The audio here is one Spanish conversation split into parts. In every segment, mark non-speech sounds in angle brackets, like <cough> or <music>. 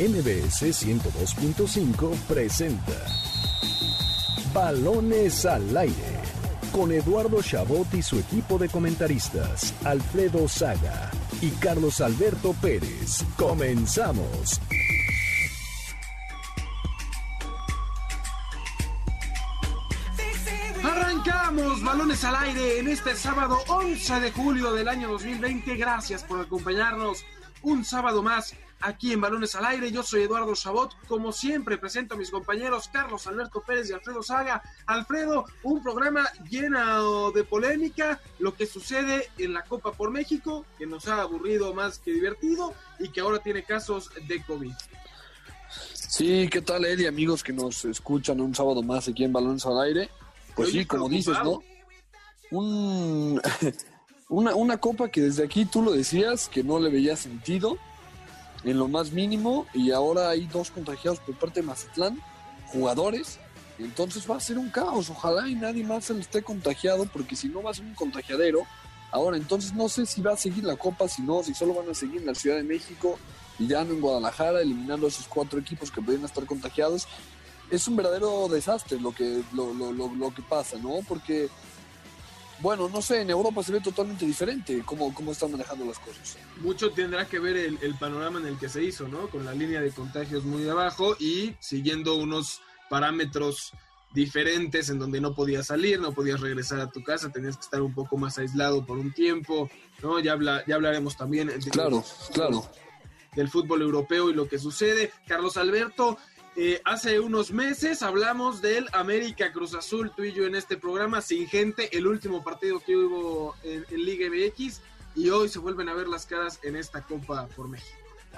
MBS 102.5 presenta Balones al aire con Eduardo Chabot y su equipo de comentaristas, Alfredo Saga y Carlos Alberto Pérez. Comenzamos. Arrancamos balones al aire en este sábado 11 de julio del año 2020. Gracias por acompañarnos un sábado más aquí en Balones al Aire. Yo soy Eduardo Chabot. Como siempre, presento a mis compañeros Carlos Alberto Pérez y Alfredo Saga. Alfredo, un programa lleno de polémica, lo que sucede en la Copa por México, que nos ha aburrido más que divertido y que ahora tiene casos de COVID. Sí, ¿qué tal, Eddie? Amigos que nos escuchan un sábado más aquí en Balones al Aire. Pues sí, como dices, ¿no? Un, <laughs> una, una copa que desde aquí tú lo decías, que no le veía sentido en lo más mínimo y ahora hay dos contagiados por parte de Mazatlán, jugadores. Entonces va a ser un caos. Ojalá y nadie más se le esté contagiado, porque si no va a ser un contagiadero. Ahora, entonces no sé si va a seguir la Copa, si no, si solo van a seguir en la Ciudad de México y ya no en Guadalajara, eliminando a esos cuatro equipos que podrían estar contagiados. Es un verdadero desastre lo que, lo, lo, lo, lo que pasa, ¿no? Porque bueno, no sé, en Europa se ve totalmente diferente cómo, cómo están manejando las cosas. Mucho tendrá que ver el, el, panorama en el que se hizo, ¿no? Con la línea de contagios muy abajo y siguiendo unos parámetros diferentes en donde no podías salir, no podías regresar a tu casa, tenías que estar un poco más aislado por un tiempo, ¿no? Ya, habla, ya hablaremos también claro, claro. del fútbol europeo y lo que sucede. Carlos Alberto, eh, hace unos meses hablamos del América Cruz Azul, tú y yo en este programa, sin gente, el último partido que hubo en, Liga MX, y hoy se vuelven a ver las caras en esta Copa por México.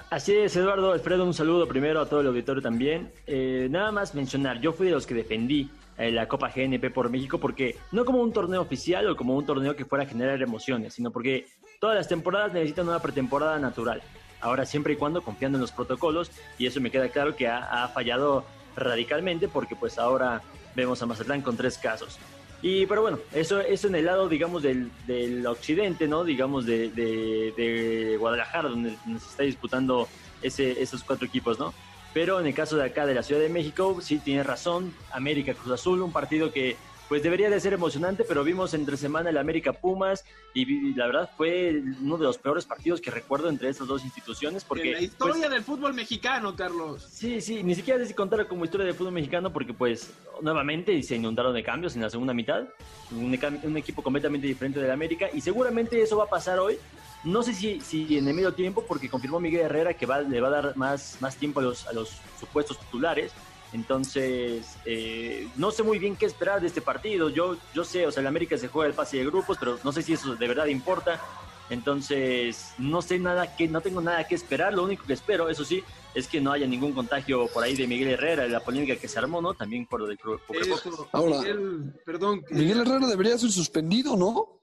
Así es, Eduardo, Alfredo, un saludo primero a todo el auditorio también. Eh, nada más mencionar, yo fui de los que defendí eh, la Copa GNP por México porque no como un torneo oficial o como un torneo que fuera a generar emociones, sino porque todas las temporadas necesitan una pretemporada natural. Ahora, siempre y cuando confiando en los protocolos, y eso me queda claro que ha, fallado radicalmente porque pues ahora vemos a Mazatlán con tres casos. Y pero bueno, eso, eso en el lado, digamos, del, del occidente, ¿no? Digamos, de, de, Guadalajara, donde, donde, se está disputando ese, esos cuatro equipos, ¿no? Pero en el caso de acá, de la Ciudad de México, sí tiene razón, América Cruz Azul, un partido que pues debería de ser emocionante, pero vimos entre semana el América Pumas y, la verdad fue uno de los peores partidos que recuerdo entre estas dos instituciones. Porque, en la historia pues, del fútbol mexicano, Carlos. Sí, sí, ni siquiera sé si contar como historia del fútbol mexicano porque pues nuevamente se inundaron de cambios en la segunda mitad, un, un equipo completamente diferente del América y seguramente eso va a pasar hoy. No sé si, si en el medio tiempo, porque confirmó Miguel Herrera que va, le va a dar más, más tiempo a los, a los supuestos titulares. Entonces, eh, no sé muy bien qué esperar de este partido. Yo, yo sé, o sea, el América se juega el pase de grupos, pero no sé si eso de verdad importa. Entonces, no sé nada que, no tengo nada que esperar. Lo único que espero, eso sí, es que no haya ningún contagio por ahí de Miguel Herrera, de la polémica que se armó, ¿no? También por lo del Ahora, Miguel, perdón. Miguel Herrera debería ser suspendido, ¿no?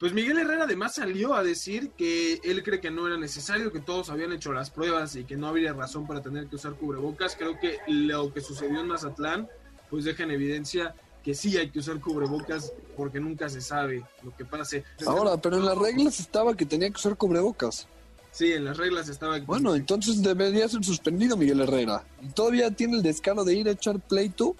Pues Miguel Herrera además salió a decir que él cree que no era necesario, que todos habían hecho las pruebas y que no habría razón para tener que usar cubrebocas. Creo que lo que sucedió en Mazatlán pues deja en evidencia que sí hay que usar cubrebocas porque nunca se sabe lo que pase. Ahora, pero en las reglas estaba que tenía que usar cubrebocas. Sí, en las reglas estaba. Que... Bueno, entonces debería ser suspendido Miguel Herrera. Y todavía tiene el descaro de ir a echar pleito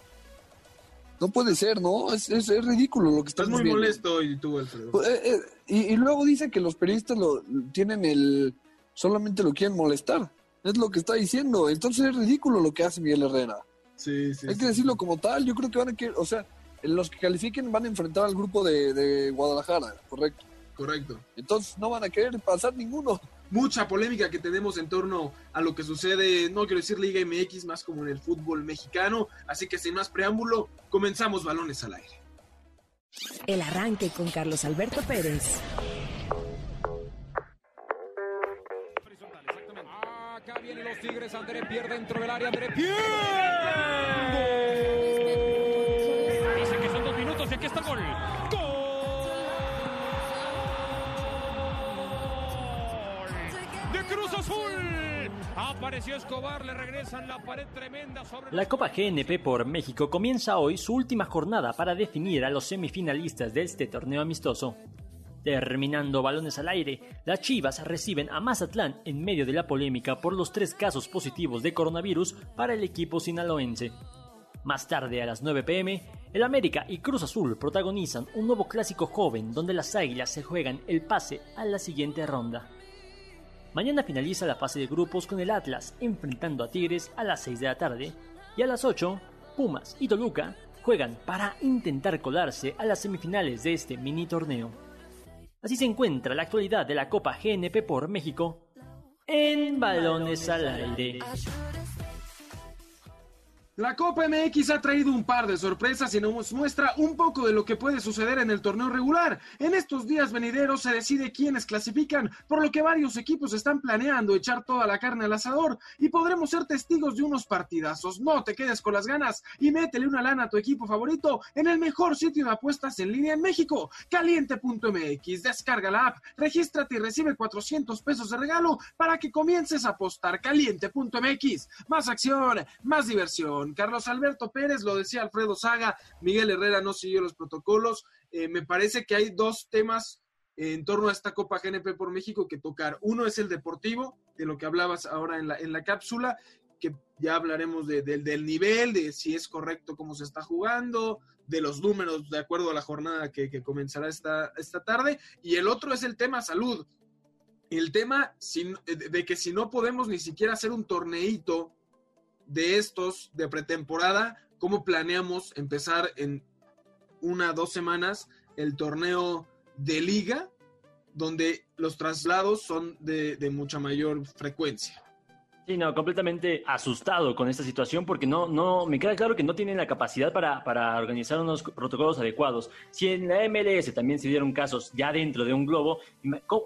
no puede ser, ¿no? Es, es, es ridículo lo que estás muy viendo. molesto y tú, Alfredo. Eh, eh, y, y, luego dice que los periodistas lo tienen el... solamente lo quieren molestar. Es lo que está diciendo. Entonces es ridículo lo que hace Miguel Herrera. Sí, sí. Hay que decirlo como tal. Yo creo que van a querer... O sea, los que califiquen van a enfrentar al grupo de, de Guadalajara, correcto. Correcto. Entonces no van a querer pasar ninguno mucha polémica que tenemos en torno a lo que sucede, no quiero decir Liga MX, más como en el fútbol mexicano. Así que sin más preámbulo, comenzamos balones al aire. El arranque con Carlos Alberto Pérez. Acá vienen los Tigres, André pierde dentro del área, André pierde. Dice que son dos minutos y aquí está el gol. Apareció Escobar, le regresan la pared tremenda sobre La Copa GNP por México comienza hoy su última jornada para definir a los semifinalistas de este torneo amistoso. Terminando balones al aire, las Chivas reciben a Mazatlán en medio de la polémica por los tres casos positivos de coronavirus para el equipo sinaloense. Más tarde, a las 9 pm, el América y Cruz Azul protagonizan un nuevo clásico joven donde las Águilas se juegan el pase a la siguiente ronda. Mañana finaliza la fase de grupos con el Atlas enfrentando a Tigres a las 6 de la tarde y a las 8, Pumas y Toluca juegan para intentar colarse a las semifinales de este mini torneo. Así se encuentra la actualidad de la Copa GNP por México en Balones al Aire. La Copa MX ha traído un par de sorpresas y nos muestra un poco de lo que puede suceder en el torneo regular. En estos días venideros se decide quiénes clasifican, por lo que varios equipos están planeando echar toda la carne al asador y podremos ser testigos de unos partidazos. No te quedes con las ganas y métele una lana a tu equipo favorito en el mejor sitio de apuestas en línea en México, caliente.mx. Descarga la app, regístrate y recibe 400 pesos de regalo para que comiences a apostar caliente.mx. Más acción, más diversión. Carlos Alberto Pérez, lo decía Alfredo Saga, Miguel Herrera no siguió los protocolos. Eh, me parece que hay dos temas en torno a esta Copa GNP por México que tocar. Uno es el deportivo, de lo que hablabas ahora en la, en la cápsula, que ya hablaremos del nivel, de si es correcto cómo se está jugando, de los números de acuerdo a la jornada que, comenzará esta, esta tarde. Y el otro es el tema salud. El tema de que si no podemos ni siquiera hacer un torneito de estos de pretemporada, cómo planeamos empezar en una, dos semanas el torneo de liga, donde los traslados son de, mucha mayor frecuencia. Sí, no, completamente asustado con esta situación porque no, no, me queda claro que no tienen la capacidad para, para, organizar unos protocolos adecuados. Si en la MLS también se dieron casos ya dentro de un globo,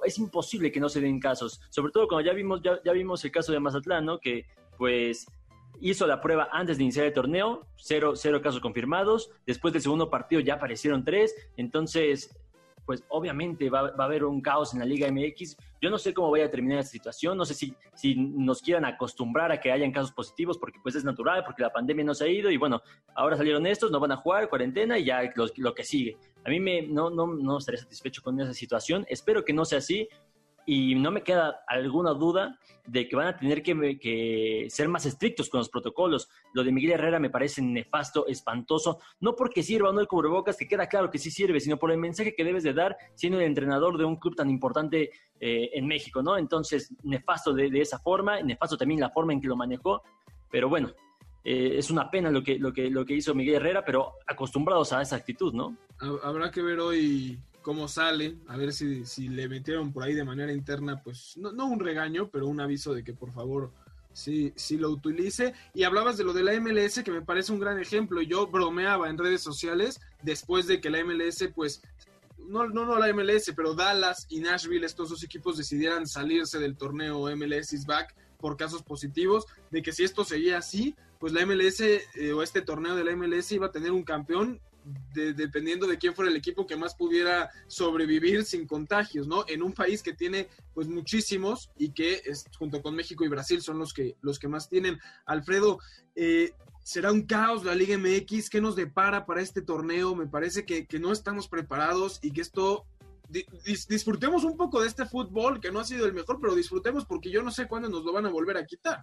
es imposible que no se den casos. Sobre todo cuando ya vimos, ya, ya vimos el caso de Mazatlán, ¿no? Que pues hizo la prueba antes de iniciar el torneo, cero, cero casos confirmados, después del segundo partido ya aparecieron tres, entonces, pues obviamente va, a haber un caos en la Liga MX. Yo no sé cómo vaya a terminar esta situación, no sé si, si nos quieran acostumbrar a que hayan casos positivos, porque pues es natural, porque la pandemia no se ha ido y bueno, ahora salieron estos, no van a jugar, cuarentena y ya lo, que sigue. A mí me, no, no, no estaré satisfecho con esa situación, espero que no sea así, y no me queda alguna duda de que van a tener que, ser más estrictos con los protocolos. Lo de Miguel Herrera me parece nefasto, espantoso, no porque sirva o no el cubrebocas, que queda claro que sí sirve, sino por el mensaje que debes de dar siendo el entrenador de un club tan importante eh, en México, ¿no? Entonces, nefasto de, esa forma, nefasto también la forma en que lo manejó, pero bueno, eh, es una pena lo que, lo, que, lo que hizo Miguel Herrera, pero acostumbrados a esa actitud, ¿no? Habrá que ver hoy cómo sale, a ver si, si le metieron por ahí de manera interna, pues no, no un regaño, pero un aviso de que por favor sí, sí lo utilice. Y hablabas de lo de la MLS, que me parece un gran ejemplo. Yo bromeaba en redes sociales después de que la MLS, pues, no, no, no la MLS, pero Dallas y Nashville, estos dos equipos decidieran salirse del torneo MLS is back por casos positivos, de que si esto seguía así, pues la MLS eh, o este torneo de la MLS iba a tener un campeón dependiendo de quién fuera el equipo que más pudiera sobrevivir sin contagios, ¿no? En un país que tiene pues muchísimos y que es, junto con México y Brasil son los que, los que más tienen. Alfredo, eh, será un caos la Liga MX, ¿qué nos depara para este torneo? Me parece que, no estamos preparados y que esto disfrutemos un poco de este fútbol que no ha sido el mejor, pero disfrutemos porque yo no sé cuándo nos lo van a volver a quitar.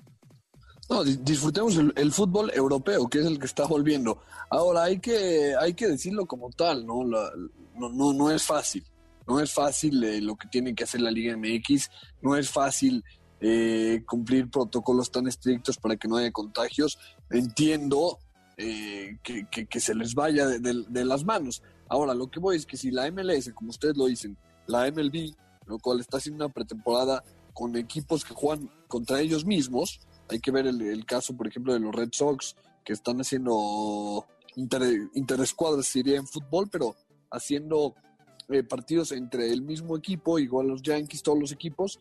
No, disfrutemos el, fútbol europeo, que es el que está volviendo. Ahora, hay que, hay que decirlo como tal, ¿no? no, no, no es fácil. No es fácil eh, lo que tiene que hacer la Liga MX, no es fácil eh, cumplir protocolos tan estrictos para que no haya contagios. Entiendo eh, que, se les vaya de, las manos. Ahora, lo que voy es que si la MLS, como ustedes lo dicen, la MLB, lo cual está haciendo una pretemporada con equipos que juegan contra ellos mismos, hay que ver el, caso, por ejemplo, de los Red Sox, que están haciendo inter, interescuadras, sería en fútbol, pero haciendo eh, partidos entre el mismo equipo, igual los Yankees, todos los equipos.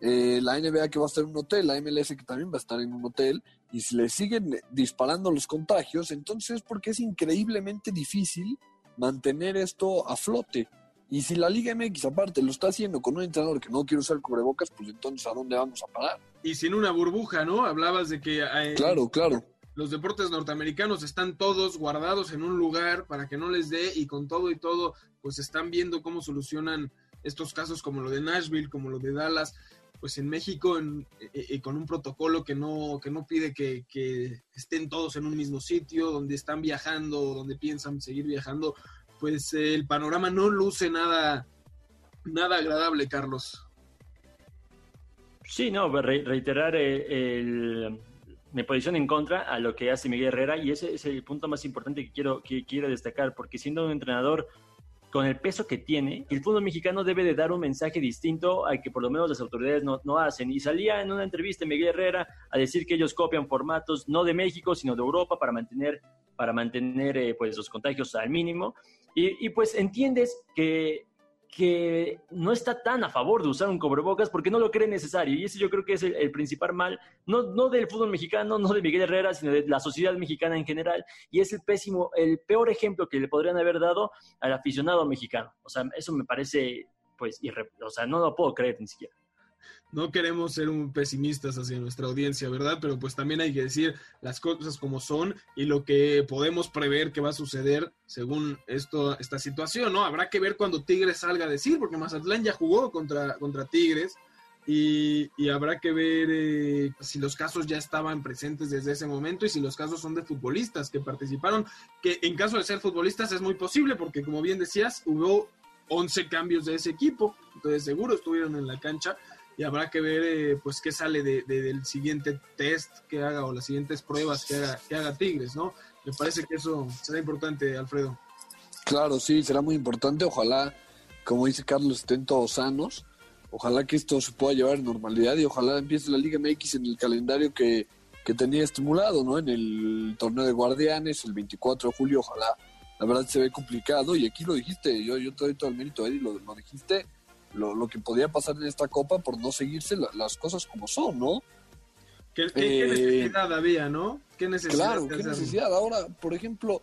Eh, la NBA que va a estar en un hotel, la MLS que también va a estar en un hotel, y si le siguen disparando los contagios, entonces porque es increíblemente difícil mantener esto a flote. Y si la Liga MX aparte lo está haciendo con un entrenador que no quiere usar cubrebocas, pues entonces ¿a dónde vamos a parar? Y sin una burbuja, ¿no? Hablabas de que... Eh, claro, claro. Los deportes norteamericanos están todos guardados en un lugar para que no les dé y con todo y todo, pues están viendo cómo solucionan estos casos como lo de Nashville, como lo de Dallas, pues en México en, eh, eh, con un protocolo que no, que no pide que, que, estén todos en un mismo sitio, donde están viajando, donde piensan seguir viajando, pues el panorama no luce nada, nada agradable, Carlos. Sí, no, reiterar el, mi posición en contra a lo que hace Miguel Herrera y ese es el punto más importante que quiero, que quiero destacar, porque siendo un entrenador con el peso que tiene, el fútbol mexicano debe de dar un mensaje distinto al que por lo menos las autoridades no, no, hacen. Y salía en una entrevista Miguel Herrera a decir que ellos copian formatos no de México, sino de Europa para mantener, para mantener eh, pues, los contagios al mínimo. Y, y, pues entiendes que que no está tan a favor de usar un cubrebocas porque no lo cree necesario. Y ese yo creo que es el, principal mal, no, no del fútbol mexicano, no de Miguel Herrera, sino de la sociedad mexicana en general. Y es el pésimo, el peor ejemplo que le podrían haber dado al aficionado mexicano. O sea, eso me parece, pues, o sea, no lo puedo creer ni siquiera no queremos ser un pesimistas hacia nuestra audiencia, ¿verdad? Pero pues también hay que decir las cosas como son y lo que podemos prever que va a suceder según esto, esta situación, ¿no? Habrá que ver cuando Tigres salga a decir, porque Mazatlán ya jugó contra, contra Tigres y, habrá que ver eh, si los casos ya estaban presentes desde ese momento y si los casos son de futbolistas que participaron, que en caso de ser futbolistas es muy posible porque como bien decías, hubo 11 cambios de ese equipo, entonces seguro estuvieron en la cancha y habrá que ver eh, pues qué sale de, del siguiente test que haga o las siguientes pruebas que haga, que haga Tigres, ¿no? Me parece que eso será importante, Alfredo. Claro, sí, será muy importante. Ojalá, como dice Carlos, estén todos sanos. Ojalá que esto se pueda llevar normalidad y ojalá empiece la Liga MX en el calendario que, que tenía estimulado, ¿no? En el torneo de Guardianes, el 24 de julio, ojalá. La verdad se ve complicado y aquí lo dijiste, yo, yo todo el mérito, Eddie, lo dijiste lo, lo, que podía pasar en esta copa por no seguirse las cosas como son, ¿no? ¿Qué, eh, necesidad había, no? ¿Qué necesidad? Claro, qué necesidad. Ahora, por ejemplo,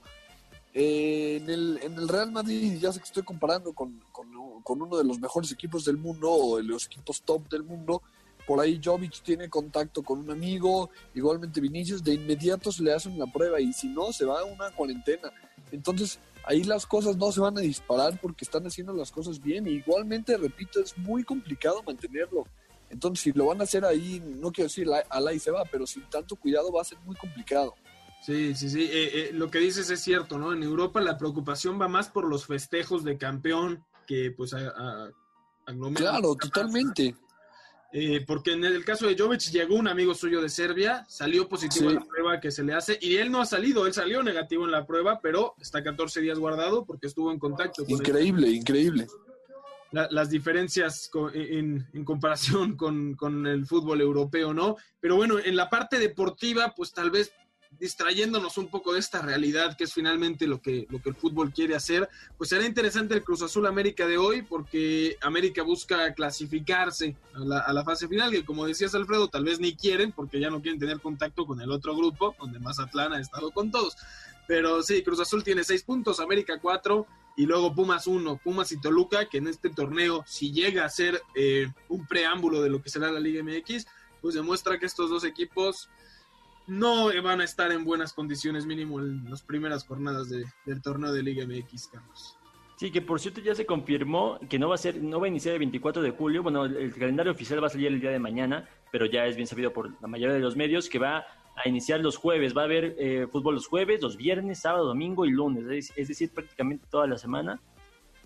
eh, en, el, en el Real Madrid, ya sé que estoy comparando con, con, con, uno de los mejores equipos del mundo o de los equipos top del mundo. Por ahí Jovic tiene contacto con un amigo, igualmente Vinicius, de inmediato se le hacen la prueba y si no, se va a una cuarentena. Entonces, ahí las cosas no se van a disparar porque están haciendo las cosas bien. igualmente, repito, es muy complicado mantenerlo. Entonces, si lo van a hacer ahí, no quiero decir al ahí se va, pero sin tanto cuidado va a ser muy complicado. Sí, sí, sí. Eh, eh, lo que dices es cierto, ¿no? En Europa la preocupación va más por los festejos de campeón que, pues, a, a, Claro, totalmente. Eh, porque en el caso de Jovic llegó un amigo suyo de Serbia, salió positivo en la prueba que se le hace y él no ha salido, él salió negativo en la prueba, pero está 14 días guardado porque estuvo en contacto. Con increíble, increíble. las diferencias en, comparación con, con, el fútbol europeo, ¿no? Pero bueno, en la parte deportiva, pues tal vez distrayéndonos un poco de esta realidad que es finalmente lo que, lo que el fútbol quiere hacer, pues será interesante el Cruz Azul América de hoy porque América busca clasificarse a la, fase final, que como decías Alfredo, tal vez ni quieren porque ya no quieren tener contacto con el otro grupo, donde Mazatlán ha estado con todos. Pero sí, Cruz Azul tiene seis puntos, América cuatro, y luego Pumas uno, Pumas y Toluca, que en este torneo, si llega a ser eh, un preámbulo de lo que será la Liga MX, pues demuestra que estos dos equipos no van a estar en buenas condiciones mínimo en las primeras jornadas del torneo de Liga MX, Carlos. Sí, que por cierto ya se confirmó que no va a ser, no va a iniciar el 24 de julio. Bueno, el, calendario oficial va a salir el día de mañana, pero ya es bien sabido por la mayoría de los medios que va a iniciar los jueves. Va a haber eh, fútbol los jueves, los viernes, sábado, domingo y lunes, es, decir, prácticamente toda la semana.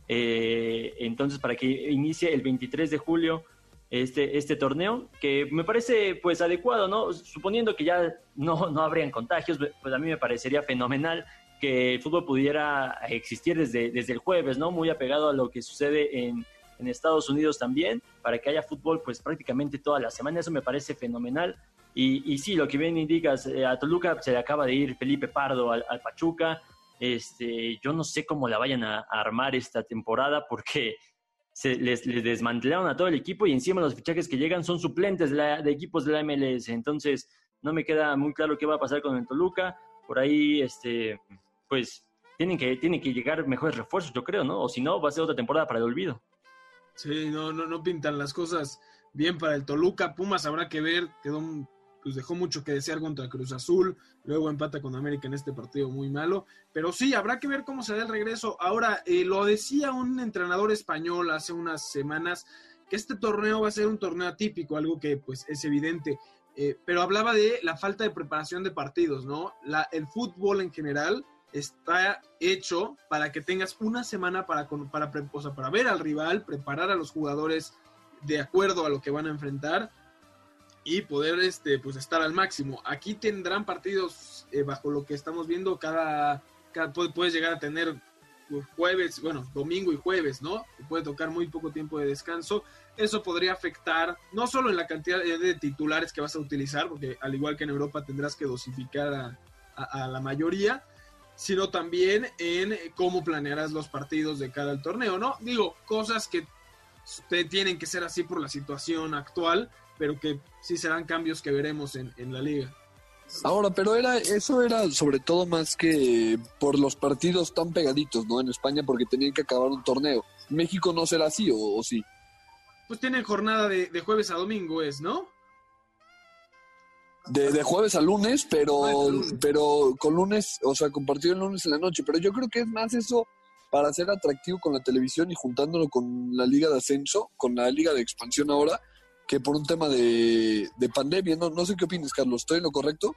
Eh, entonces, para que inicie el 23 de julio este, este torneo, que me parece pues adecuado, ¿no? Suponiendo que ya no, no habrían contagios, pues a mí me parecería fenomenal que el fútbol pudiera existir desde, desde el jueves, ¿no? Muy apegado a lo que sucede en, en Estados Unidos también, para que haya fútbol pues prácticamente toda la semana, eso me parece fenomenal. Y, y sí, lo que bien indicas, eh, a Toluca se le acaba de ir Felipe Pardo al, Pachuca, este, yo no sé cómo la vayan a armar esta temporada porque se les, desmantelaron a todo el equipo y encima los fichajes que llegan son suplentes de, equipos de la MLS. Entonces, no me queda muy claro qué va a pasar con el Toluca. Por ahí, este, pues, tienen que, tienen que llegar mejores refuerzos, yo creo, ¿no? O si no, va a ser otra temporada para el olvido. Sí, no, no, no pintan las cosas bien para el Toluca. Pumas habrá que ver, quedó dejó mucho que desear contra Cruz Azul, luego empata con América en este partido muy malo, pero sí, habrá que ver cómo se da el regreso. Ahora, eh, lo decía un entrenador español hace unas semanas, que este torneo va a ser un torneo atípico, algo que pues es evidente, eh, pero hablaba de la falta de preparación de partidos, ¿no? La, el fútbol en general está hecho para que tengas una semana para, para, para ver al rival, preparar a los jugadores de acuerdo a lo que van a enfrentar y poder este, pues, estar al máximo. Aquí tendrán partidos eh, bajo lo que estamos viendo, cada, puedes llegar a tener pues, jueves, bueno, domingo y jueves, ¿no? puede tocar muy poco tiempo de descanso. Eso podría afectar no solo en la cantidad de titulares que vas a utilizar, porque al igual que en Europa tendrás que dosificar a, la mayoría, sino también en cómo planearás los partidos de cada torneo, ¿no? Digo, cosas que tienen que ser así por la situación actual, pero que sí serán cambios que veremos en, la liga. Ahora, pero era eso era sobre todo más que por los partidos tan pegaditos, ¿no? En España porque tenían que acabar un torneo. México no será así o, sí. Pues tienen jornada de, jueves a domingo, es, ¿no? De, jueves a lunes, pero pero con lunes, o sea, compartido el lunes en la noche. Pero yo creo que es más eso para ser atractivo con la televisión y juntándolo con la liga de ascenso, con la liga de expansión ahora que por un tema de, pandemia. No, no sé qué opinas, Carlos. ¿Estoy en lo correcto?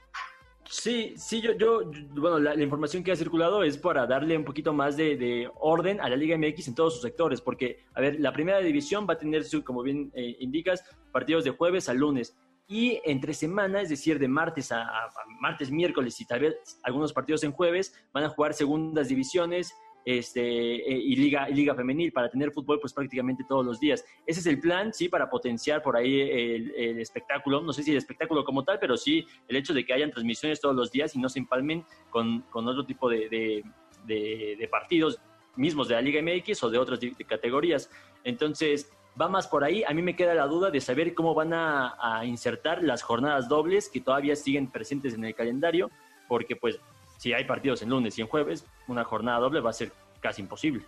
Sí, sí, yo, yo bueno, la, información que ha circulado es para darle un poquito más de, orden a la Liga MX en todos sus sectores, porque, a ver, la primera división va a tener, su, como bien eh, indicas, partidos de jueves a lunes. Y entre semana, es decir, de martes a, a martes, miércoles y tal vez algunos partidos en jueves, van a jugar segundas divisiones, este, eh, y, liga, liga femenil para tener fútbol pues prácticamente todos los días. Ese es el plan, sí, para potenciar por ahí el, espectáculo, no sé si el espectáculo como tal, pero sí el hecho de que hayan transmisiones todos los días y no se empalmen con, otro tipo de, de, partidos mismos de la Liga MX o de otras categorías. Entonces, va más por ahí. A mí me queda la duda de saber cómo van a, a insertar las jornadas dobles que todavía siguen presentes en el calendario, porque pues si hay partidos en lunes y en jueves, una jornada doble va a ser casi imposible.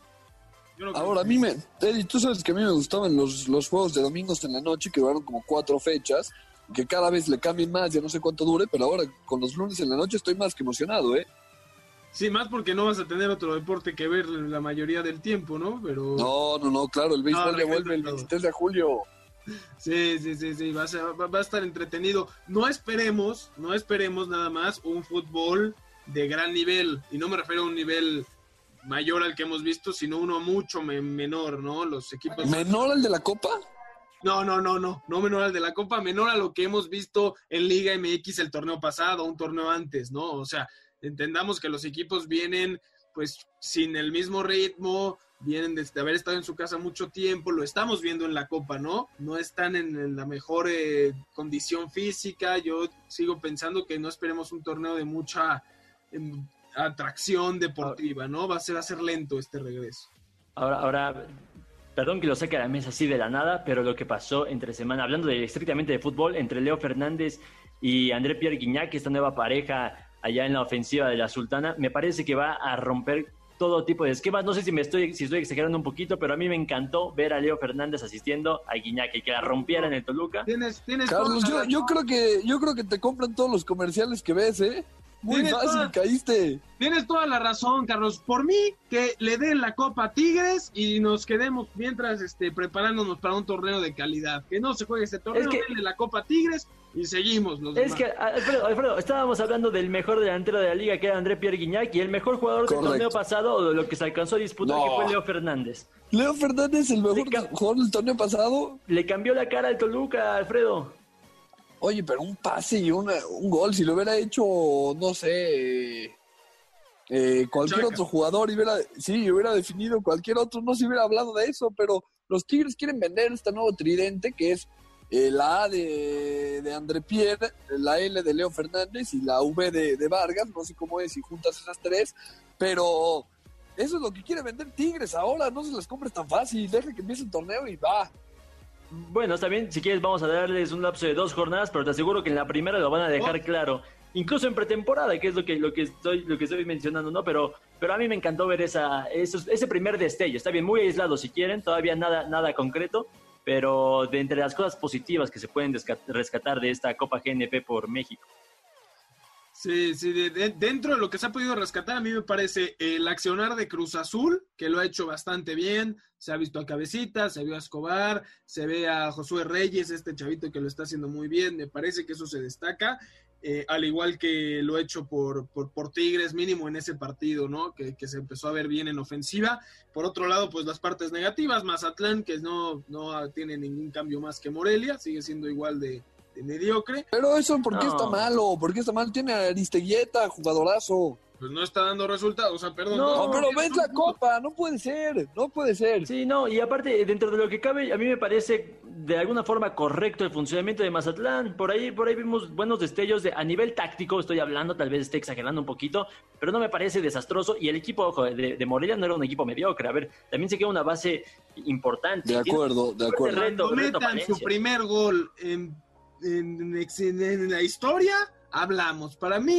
Ahora, a mí me. Eddie, tú sabes que a mí me gustaban los, los juegos de domingos en la noche, que duraron como cuatro fechas, que cada vez le cambien más, ya no sé cuánto dure, pero ahora con los lunes en la noche estoy más que emocionado, ¿eh? Sí, más porque no vas a tener otro deporte que ver la mayoría del tiempo, ¿no? Pero... No, no, no, claro, el béisbol ya vuelve el 23 de julio. Sí, sí, sí, sí, va a, va a estar entretenido. No esperemos, no esperemos nada más un fútbol de gran nivel, y no me refiero a un nivel mayor al que hemos visto, sino uno mucho menor, ¿no? Los equipos... ¿Menor al de la Copa? No, no, no, no, no menor al de la Copa, menor a lo que hemos visto en Liga MX el torneo pasado, un torneo antes, ¿no? O sea, entendamos que los equipos vienen pues sin el mismo ritmo, vienen de haber estado en su casa mucho tiempo, lo estamos viendo en la Copa, ¿no? No están en, la mejor eh, condición física, yo sigo pensando que no esperemos un torneo de mucha atracción deportiva, ¿no? Va a ser, a ser lento este regreso. Ahora, ahora, perdón que lo saque a la mesa así de la nada, pero lo que pasó entre semana, hablando de, estrictamente de fútbol, entre Leo Fernández y André Pierre Guignac, esta nueva pareja allá en la ofensiva de la Sultana, me parece que va a romper todo tipo de esquemas. No sé si me estoy, si estoy exagerando un poquito, pero a mí me encantó ver a Leo Fernández asistiendo a Guiñac y que la rompiera en el Toluca. ¿Tienes, tienes Carlos, yo, yo, creo que yo creo que te compran todos los comerciales que ves, ¿eh? Muy fácil, caíste. Tienes toda la razón, Carlos. Por mí, que le den la Copa Tigres y nos quedemos mientras este, preparándonos para un torneo de calidad. Que no se juegue este torneo, es denle la Copa Tigres y seguimos. es que, Alfredo, Alfredo, estábamos hablando del mejor delantero de la liga, que era André Pierre Guignac, y el mejor jugador del torneo pasado, o de lo que se alcanzó a disputar, que fue Leo Fernández. Leo Fernández, el mejor jugador del torneo pasado. Le cambió la cara al Toluca, Alfredo. Oye, pero un pase y un gol, si lo hubiera hecho, no sé, eh, cualquier otro jugador, hubiera, sí, hubiera definido cualquier otro, no se hubiera hablado de eso, pero los Tigres quieren vender este nuevo tridente que es eh, la A de, de, André Pierre, la L de Leo Fernández y la V de, de Vargas, no sé cómo es si juntas esas tres, pero eso es lo que quiere vender Tigres ahora, no se las compres tan fácil, deja que empiece el torneo y va. Bueno, está bien, si quieres vamos a darles un lapso de dos jornadas, pero te aseguro que en la primera lo van a dejar oh. claro. Incluso en pretemporada, que es lo que, lo que, estoy, lo que estoy mencionando, ¿no? Pero, pero a mí me encantó ver esa, ese primer destello. Está bien, muy aislado si quieren, todavía nada, nada concreto, pero de entre las cosas positivas que se pueden rescatar de esta Copa GNP por México. Sí, sí, dentro de lo que se ha podido rescatar, a mí me parece el accionar de Cruz Azul, que lo ha hecho bastante bien. Se ha visto a Cabecita, se vio a Escobar, se ve a Josué Reyes, este chavito que lo está haciendo muy bien. Me parece que eso se destaca, eh, al igual que lo hecho por, por, Tigres, mínimo en ese partido, ¿no? Que, que, se empezó a ver bien en ofensiva. Por otro lado, pues las partes negativas, Mazatlán, que no, no tiene ningún cambio más que Morelia, sigue siendo igual de mediocre. Pero eso, ¿por qué está malo? ¿Por qué está mal? Tiene a Aristeguieta, jugadorazo. Pues no está dando resultados, o sea, perdón. No, pero ves la copa, no puede ser, no puede ser. Sí, no, y aparte, dentro de lo que cabe, a mí me parece de alguna forma correcto el funcionamiento de Mazatlán. Por ahí, por ahí vimos buenos destellos de, a nivel táctico, estoy hablando, tal vez esté exagerando un poquito, pero no me parece desastroso. Y el equipo ojo, de, de Morelia no era un equipo mediocre. A ver, también se queda una base importante. De acuerdo, de acuerdo. Metan su primer gol en en, la historia hablamos. Para mí,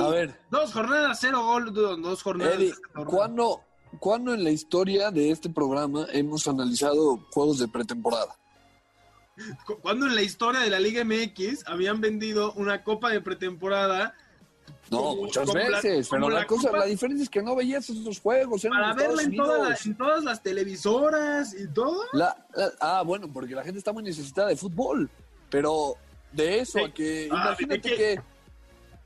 dos jornadas, cero gol, dos jornadas. Eddie, ¿cuándo, en la historia de este programa hemos analizado juegos de pretemporada? ¿Cuándo en la historia de la Liga MX habían vendido una copa de pretemporada? No, muchas veces, pero la, cosa, la diferencia es que no veías esos juegos. Para verla en, todas las televisoras y todo. ah, bueno, porque la gente está muy necesitada de fútbol, pero de eso, a que ah, imagínate que...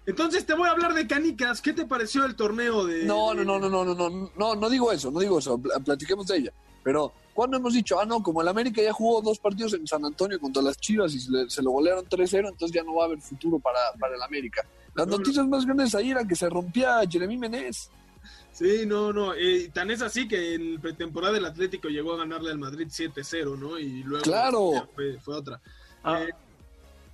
Entonces te voy a hablar de canicas. ¿Qué te pareció el torneo de.? No, no, no, no, no, no, no, no, no digo eso, no digo eso. Platiquemos de ella. Pero, ¿cuándo hemos dicho, ah, no, como el América ya jugó dos partidos en San Antonio contra las Chivas y se, lo golearon 3-0, entonces ya no va a haber futuro para, para el América? Las noticias más grandes ahí eran que se rompía Jeremy Menez. Sí, no, no. Eh, tan es así que en pretemporada el Atlético llegó a ganarle al Madrid 7-0, ¿no? Y luego claro. fue, fue otra. Ah. Eh,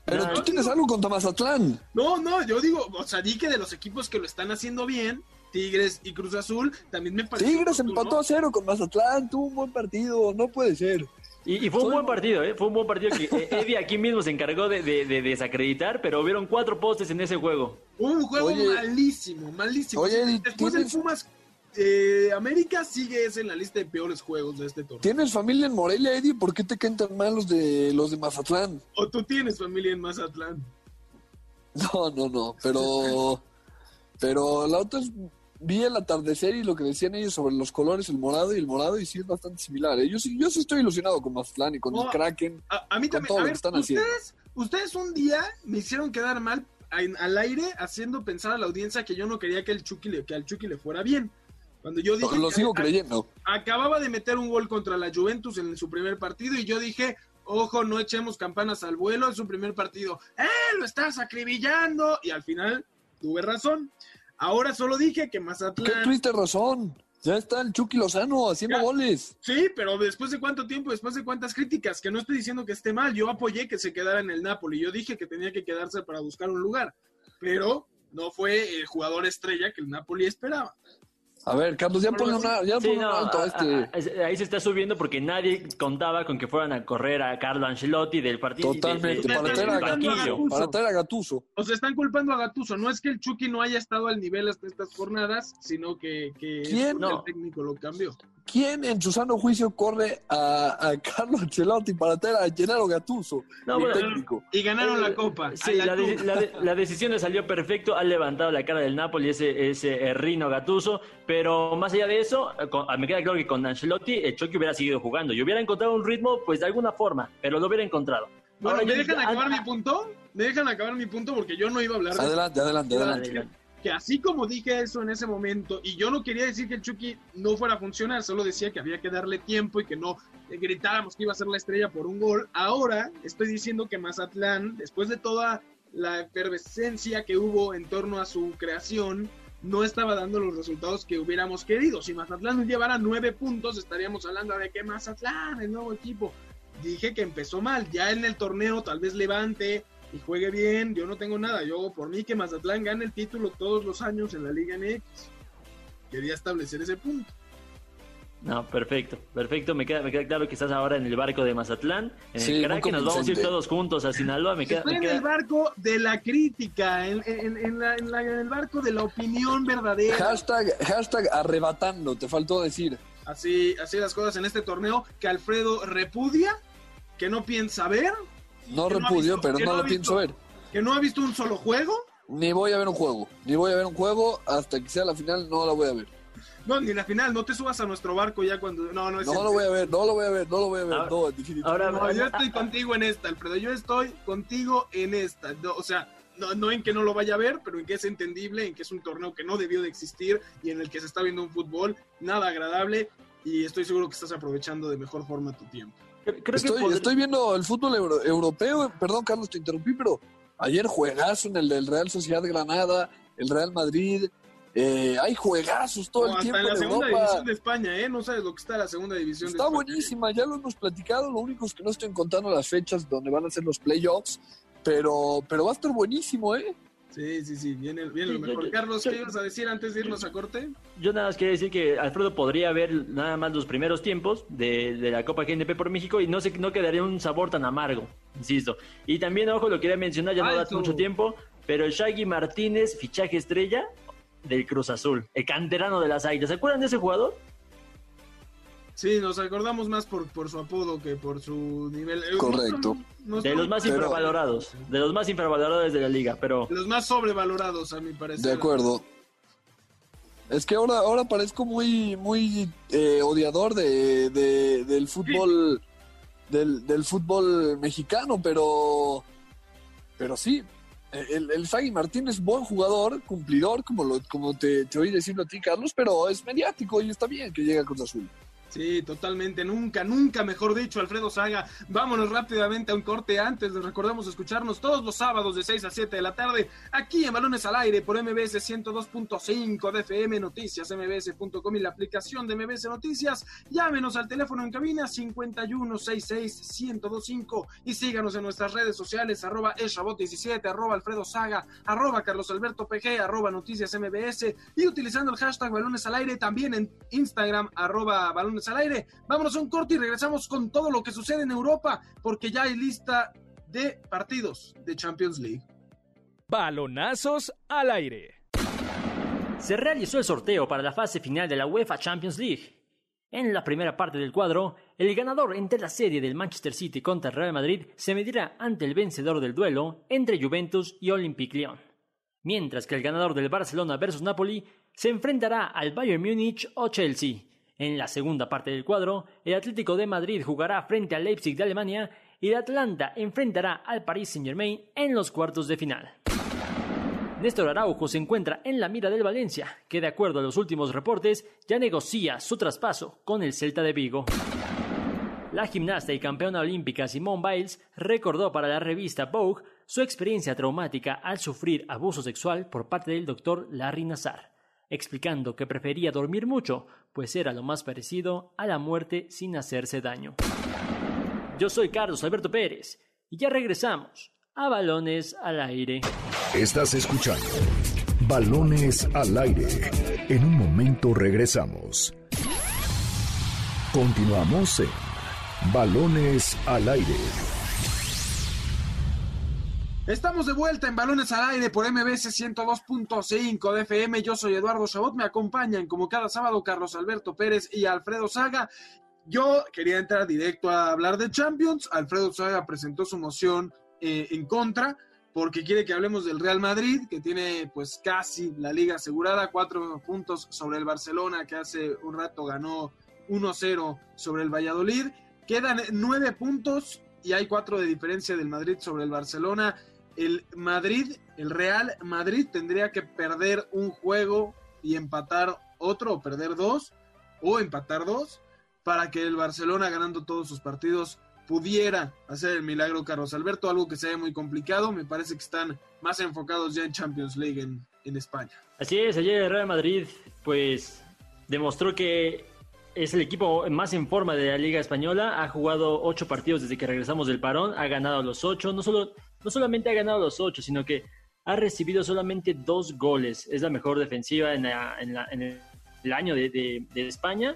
pero tú tienes algo con Mazatlán. No, no, yo digo, o sea, di que de los equipos que lo están haciendo bien, Tigres y Cruz Azul, también me parece. Tigres empató a cero con Mazatlán, tuvo un buen partido, no puede ser. Y, fue un buen partido, ¿eh? Fue un buen partido que eh, Eddie aquí mismo se encargó de, desacreditar, pero hubieron cuatro postes en ese juego. Un juego malísimo, malísimo. Oye, Después del Pumas eh, América sigue es en la lista de peores juegos de este torneo. ¿Tienes familia en Morelia, Eddie? ¿Por qué te caen tan mal los de, los de Mazatlán? ¿O tú tienes familia en Mazatlán? <laughs> No, no, no, pero... pero la otra es... Vi el atardecer y lo que decían ellos sobre los colores, el morado y el morado, y sí es bastante similar. ¿eh? Yo, sí, yo sí estoy ilusionado con Mazatlán y con el Kraken. A, mí también. a ver, ustedes, ustedes un día me hicieron quedar mal al aire haciendo pensar a la audiencia que yo no quería que, el Chucky le, que al Chucky le fuera bien. Cuando yo dije. Lo sigo creyendo. Acababa de meter un gol contra la Juventus en su primer partido y yo dije. Ojo, no echemos campanas al vuelo en su primer partido. ¡Eh! Lo estás acribillando. Y al final tuve razón. Ahora solo dije que Mazatlán. ¿Qué tuviste razón? Ya está el Chucky Lozano haciendo goles. Sí, pero después de cuánto tiempo, después de cuántas críticas, que no estoy diciendo que esté mal. Yo apoyé que se quedara en el Napoli. Yo dije que tenía que quedarse para buscar un lugar. Pero no fue el jugador estrella que el Napoli esperaba. A ver, Carlos, ya pone una, ya un alto este. ahí se está subiendo porque nadie contaba con que fueran a correr a Carlo Ancelotti del partido. Totalmente, para, traer a Gattuso, para traer a Gattuso. O sea, están culpando a Gattuso. No es que el Chucky no haya estado al nivel hasta estas jornadas, sino que, que el técnico lo cambió. ¿Quién en su sano juicio corre a, a <laughs> Carlo Ancelotti para traer a Gennaro Gattuso? No, técnico? Y ganaron la copa. Sí, la, decisión le salió perfecto. Ha levantado la cara del Napoli ese, ese eh, Rino Gattuso. Pero más allá de eso, eh, ah, me queda claro que con Ancelotti el Chucky hubiera seguido jugando. Y hubiera encontrado un ritmo, pues de alguna forma, pero lo hubiera encontrado. Bueno, ¿me dejan acabar mi punto? ¿Me dejan acabar mi punto? Porque yo no iba a hablar de Adelante, adelante, adelante que así como dije eso en ese momento, y yo no quería decir que el Chucky no fuera a funcionar, solo decía que había que darle tiempo y que no gritáramos que iba a ser la estrella por un gol. Ahora estoy diciendo que Mazatlán, después de toda la efervescencia que hubo en torno a su creación, no estaba dando los resultados que hubiéramos querido. Si Mazatlán llevara nueve puntos, estaríamos hablando de que Mazatlán, el nuevo equipo. Dije que empezó mal, ya en el torneo tal vez levante, y juegue bien, yo no tengo nada. Yo, por mí, que Mazatlán gane el título todos los años en la Liga MX. Quería establecer ese punto. No, perfecto, perfecto. Me queda, me queda claro que estás ahora en el barco de Mazatlán, en el crack, nos vamos a ir todos juntos a Sinaloa. Me queda, Estoy en el barco de la crítica, en, el barco de la opinión verdadera. Hashtag, hashtag arrebatando, te faltó decir. Así, así las cosas en este torneo que Alfredo repudia que no piensa ver. No repudio, visto- pero no lo pienso ver. Que no ha visto un solo juego. Ni voy a ver un juego. Ni voy a ver un juego hasta que sea la final, no la voy a ver. No, ni la final, no te subas a nuestro barco ya cuando. No, no es No lo voy a ver, no lo voy a ver, no lo voy a ver. Ahora- No, definitivamente. Ahora, No, yo estoy contigo en esta, Alfredo. Yo estoy contigo en esta. No, o sea, no, no en que no lo vaya a ver, pero en que es entendible, en que es un torneo que no debió de existir y en el que se está viendo un fútbol nada agradable. Y estoy seguro que estás aprovechando de mejor forma tu tiempo. Creo que Estoy, viendo el fútbol euro- europeo. Perdón, Carlos, te interrumpí, pero ayer juegazo en el del Real Sociedad Granada, el Real Madrid. Eh, hay juegazos todo el hasta tiempo en la en segunda Europa. división de España, ¿eh? No sabes lo que está la segunda división Está de España. buenísima, ya lo hemos platicado. Lo único es que no estoy contando las fechas donde van a ser los playoffs. Pero, pero va a estar buenísimo, ¿eh? Sí, sí, sí, viene, viene lo Sí, mejor. yo- Carlos, yo- ¿qué ibas a decir antes de irnos a corte? Yo nada más quería decir que Alfredo podría ver nada más los primeros tiempos de, de la Copa GNP por México y no se no quedaría un sabor tan amargo, insisto. Y también, ojo, lo quería mencionar, ya no da Alto. mucho tiempo, pero Shaggy Martínez, fichaje estrella del Cruz Azul, el canterano de las Águilas. ¿Se acuerdan de ese jugador? Sí, nos acordamos más por, por su apodo que por su nivel. Eh, Correcto. De los más Pero- infravalorados, de los más infravalorados de la liga, pero Los más sobrevalorados, a mi parecer. De acuerdo. Es que ahora, ahora parezco muy, muy eh, odiador de, de- del fútbol, del, del fútbol mexicano, pero, pero sí, el, el Shaggy Martín es buen jugador, cumplidor, como lo, como te, te oí decirlo a ti, Carlos, pero es mediático y está bien que llegue a Cruz Azul. Sí, totalmente. Nunca, nunca, mejor dicho, Alfredo Saga. Vámonos rápidamente a un corte antes. Les recordamos escucharnos todos los sábados de 6 a 7 de la tarde aquí en Balones al Aire por MBS 102.5 de FM Noticias, mbs.com y la aplicación de MBS Noticias. Llámenos al teléfono en cabina 5166-1025 y síganos en nuestras redes sociales arroba eshabot17, arroba Alfredo Saga, arroba Carlos Alberto PG, arroba Noticias MBS y utilizando el hashtag Balones al Aire también en Instagram, arroba Balones al Aire. Vámonos a un corte y regresamos con todo lo que sucede en Europa, porque ya hay lista de partidos de Champions League. Balonazos al aire. se realizó el sorteo para la fase final de la UEFA Champions League. En la primera parte del cuadro, el ganador entre la serie del Manchester City contra el Real Madrid se medirá ante el vencedor del duelo entre Juventus y Olympique Lyon. Mientras que el ganador del Barcelona versus Napoli se enfrentará al Bayern Múnich o Chelsea. En la segunda parte del cuadro, el Atlético de Madrid jugará frente al Leipzig de Alemania y el Atlanta enfrentará al Paris Saint-Germain en los cuartos de final. Néstor Araujo se encuentra en la mira del Valencia, que de acuerdo a los últimos reportes ya negocia su traspaso con el Celta de Vigo. La gimnasta y campeona olímpica Simone Biles recordó para la revista Vogue su experiencia traumática al sufrir abuso sexual por parte del doctor Larry Nassar, explicando que prefería dormir mucho, pues era lo más parecido a la muerte sin hacerse daño. Yo soy Carlos Alberto Pérez y ya regresamos a Balones al Aire. Estás escuchando Balones al aire. En un momento regresamos. Continuamos en Balones al aire. Estamos de vuelta en Balones al Aire por MBS 102.5 de FM. Yo soy Eduardo Chabot. Me acompañan como cada sábado Carlos Alberto Pérez y Alfredo Saga. Yo quería entrar directo a hablar de Champions. Alfredo Saga presentó su moción eh, en contra porque quiere que hablemos del Real Madrid, que tiene pues casi la liga asegurada, cuatro puntos sobre el Barcelona, que hace un rato ganó 1-0 sobre el Valladolid. Quedan nueve puntos y hay cuatro de diferencia del Madrid sobre el Barcelona. El Madrid, el Real Madrid tendría que perder un juego y empatar otro, o perder dos, o empatar dos, para que el Barcelona, ganando todos sus partidos, pudiera hacer el milagro Carlos Alberto, algo que se ve muy complicado. Me parece que están más enfocados ya en Champions League en, en España. Así es, ayer el Real Madrid pues demostró que es el equipo más en forma de la Liga Española, ha jugado ocho partidos desde que regresamos del parón, ha ganado los ocho, no, solo, no solamente ha ganado los ocho, sino que ha recibido solamente dos goles, es la mejor defensiva en, la- en la- en el, año de, de- de España.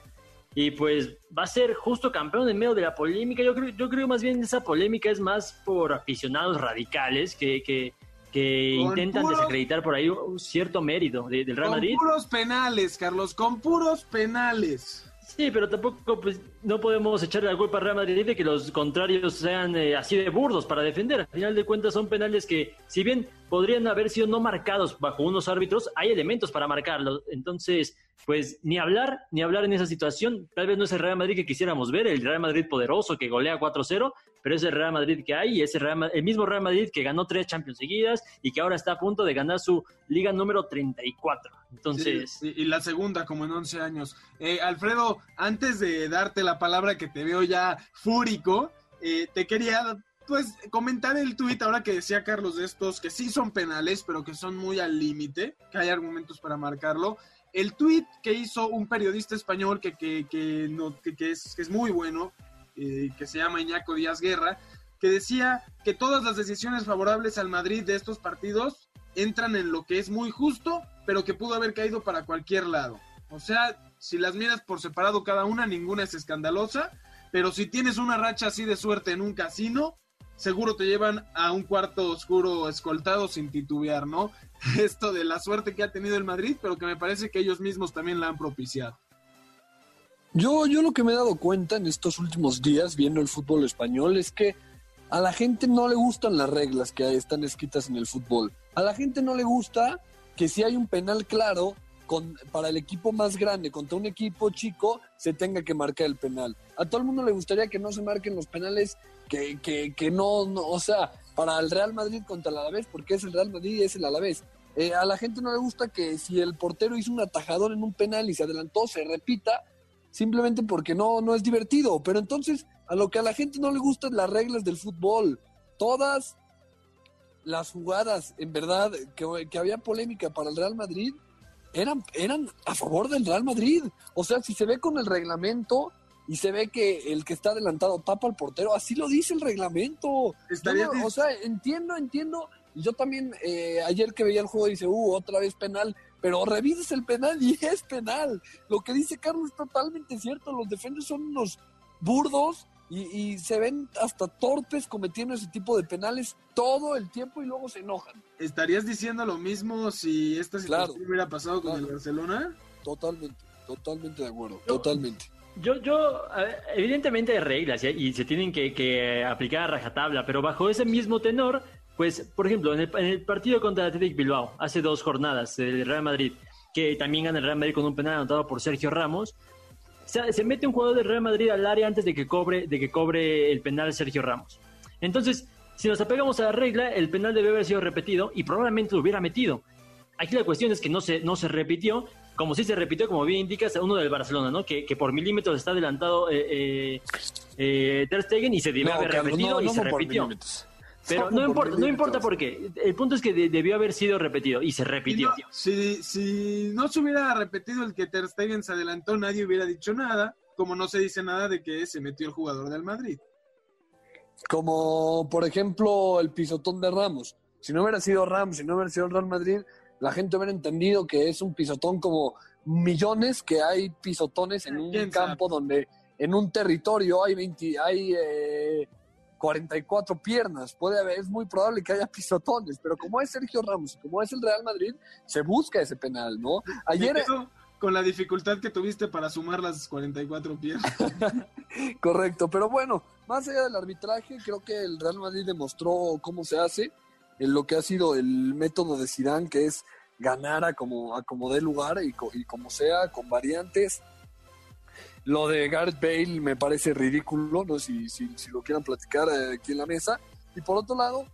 Y pues va a ser justo campeón en medio de la polémica. Yo creo, yo creo más bien esa polémica es más por aficionados radicales que, que, que Con intentan desacreditar por ahí un cierto mérito de- del Real con Madrid. puros penales, Carlos, con puros penales. Sí, pero tampoco pues, no podemos echarle la culpa al Real Madrid de que los contrarios sean eh, así de burdos para defender. Al final de cuentas son penales que, si bien podrían haber sido no marcados bajo unos árbitros, hay elementos para marcarlos. Entonces, pues ni hablar, ni hablar en esa situación. Tal vez no es el Real Madrid que quisiéramos ver, el Real Madrid poderoso que golea 4-0, pero es el Real Madrid que hay y es el, el mismo Real Madrid que ganó tres Champions seguidas y que ahora está a punto de ganar su liga número 34. Entonces... y la segunda como en 11 años. Eh, Alfredo, antes de darte la palabra que te veo ya fúrico, eh, te quería pues comentar el tuit ahora que decía Carlos de estos que sí son penales, pero que son muy al límite, que hay argumentos para marcarlo. El tuit que hizo un periodista español que, que, que, no, que es, es, muy bueno, eh, que se llama Iñaco Díaz Guerra, que decía que todas las decisiones favorables al Madrid de estos partidos entran en lo que es muy justo, pero que pudo haber caído para cualquier lado. O sea, si las miras por separado cada una, ninguna es escandalosa, pero si tienes una racha así de suerte en un casino, seguro te llevan a un cuarto oscuro escoltado sin titubear, ¿no? <laughs> Esto de la suerte que ha tenido el Madrid, pero que me parece que ellos mismos también la han propiciado. Yo, yo lo que me he dado cuenta en estos últimos días viendo el fútbol español es que a la gente no le gustan las reglas que están escritas en el fútbol. A la gente no le gusta que si hay un penal claro para el equipo más grande contra un equipo chico se tenga que marcar el penal. A todo el mundo le gustaría que no se marquen los penales que, que, que no, no, o sea, para el Real Madrid contra el Alavés, porque es el Real Madrid y es el Alavés. Eh, a la gente no le gusta que si el portero hizo un atajador en un penal y se adelantó, se repita, simplemente porque no, no es divertido. Pero entonces, a lo que a la gente no le gustan las reglas del fútbol. Todas las jugadas, en verdad, que, que había polémica para el Real Madrid, eran, eran a favor del Real Madrid. O sea, si se ve con el reglamento, y se ve que el que está adelantado tapa al portero, así lo dice el reglamento. o sea, entiendo, entiendo. Y yo también eh, ayer que veía el juego dice, uh, otra vez penal, pero revises el penal y <laughs> es penal. Lo que dice Carlos es totalmente cierto, los defensores son unos burdos y, se ven hasta torpes cometiendo ese tipo de penales todo el tiempo y luego se enojan. ¿Estarías diciendo lo mismo si esta situación hubiera pasado con el Barcelona? Totalmente, totalmente de acuerdo, totalmente. Yo, yo, evidentemente hay reglas y se tienen que, aplicar a rajatabla, pero bajo ese mismo tenor, pues, por ejemplo, en el, partido contra el Athletic Bilbao, hace dos jornadas, el Real Madrid, que también gana el Real Madrid con un penal anotado por Sergio Ramos, se, se mete un jugador del Real Madrid al área antes de que cobre, de que cobre el penal Sergio Ramos. Entonces, si nos apegamos a la regla, el penal debe haber sido repetido y probablemente lo hubiera metido. Aquí la cuestión es que no se, no se repitió como sí se repitió, como bien indicas, uno del Barcelona, ¿no? Que, que por milímetros está adelantado eh, eh, eh Ter Stegen y se debió haber repetido y se repitió. Pero no, importa, no importa por qué. El punto es que debió haber sido repetido y se repitió. si, si no se hubiera repetido el que Ter Stegen se adelantó, nadie hubiera dicho nada, como no se dice nada de que se metió el jugador del Madrid. Como por ejemplo el pisotón de Ramos. Si no hubiera sido Ramos, si no hubiera sido el Real Madrid, la gente hubiera entendido que es un pisotón como millones que hay pisotones en un campo donde en un territorio hay 20, hay 44 eh, piernas, puede haber, es muy probable que haya pisotones, pero como es Sergio Ramos y como es el Real Madrid, se busca ese penal, ¿no? Ayer con la dificultad que tuviste para sumar las 44 piernas. <laughs> Correcto, pero bueno, más allá del arbitraje, creo que el Real Madrid demostró cómo se hace en lo que ha sido el método de Zidane, que es ganar a como, a como dé lugar y, y, como sea, con variantes. Lo de Gareth Bale me parece ridículo, no si, si, lo quieran platicar eh, aquí en la mesa. Y por otro lado,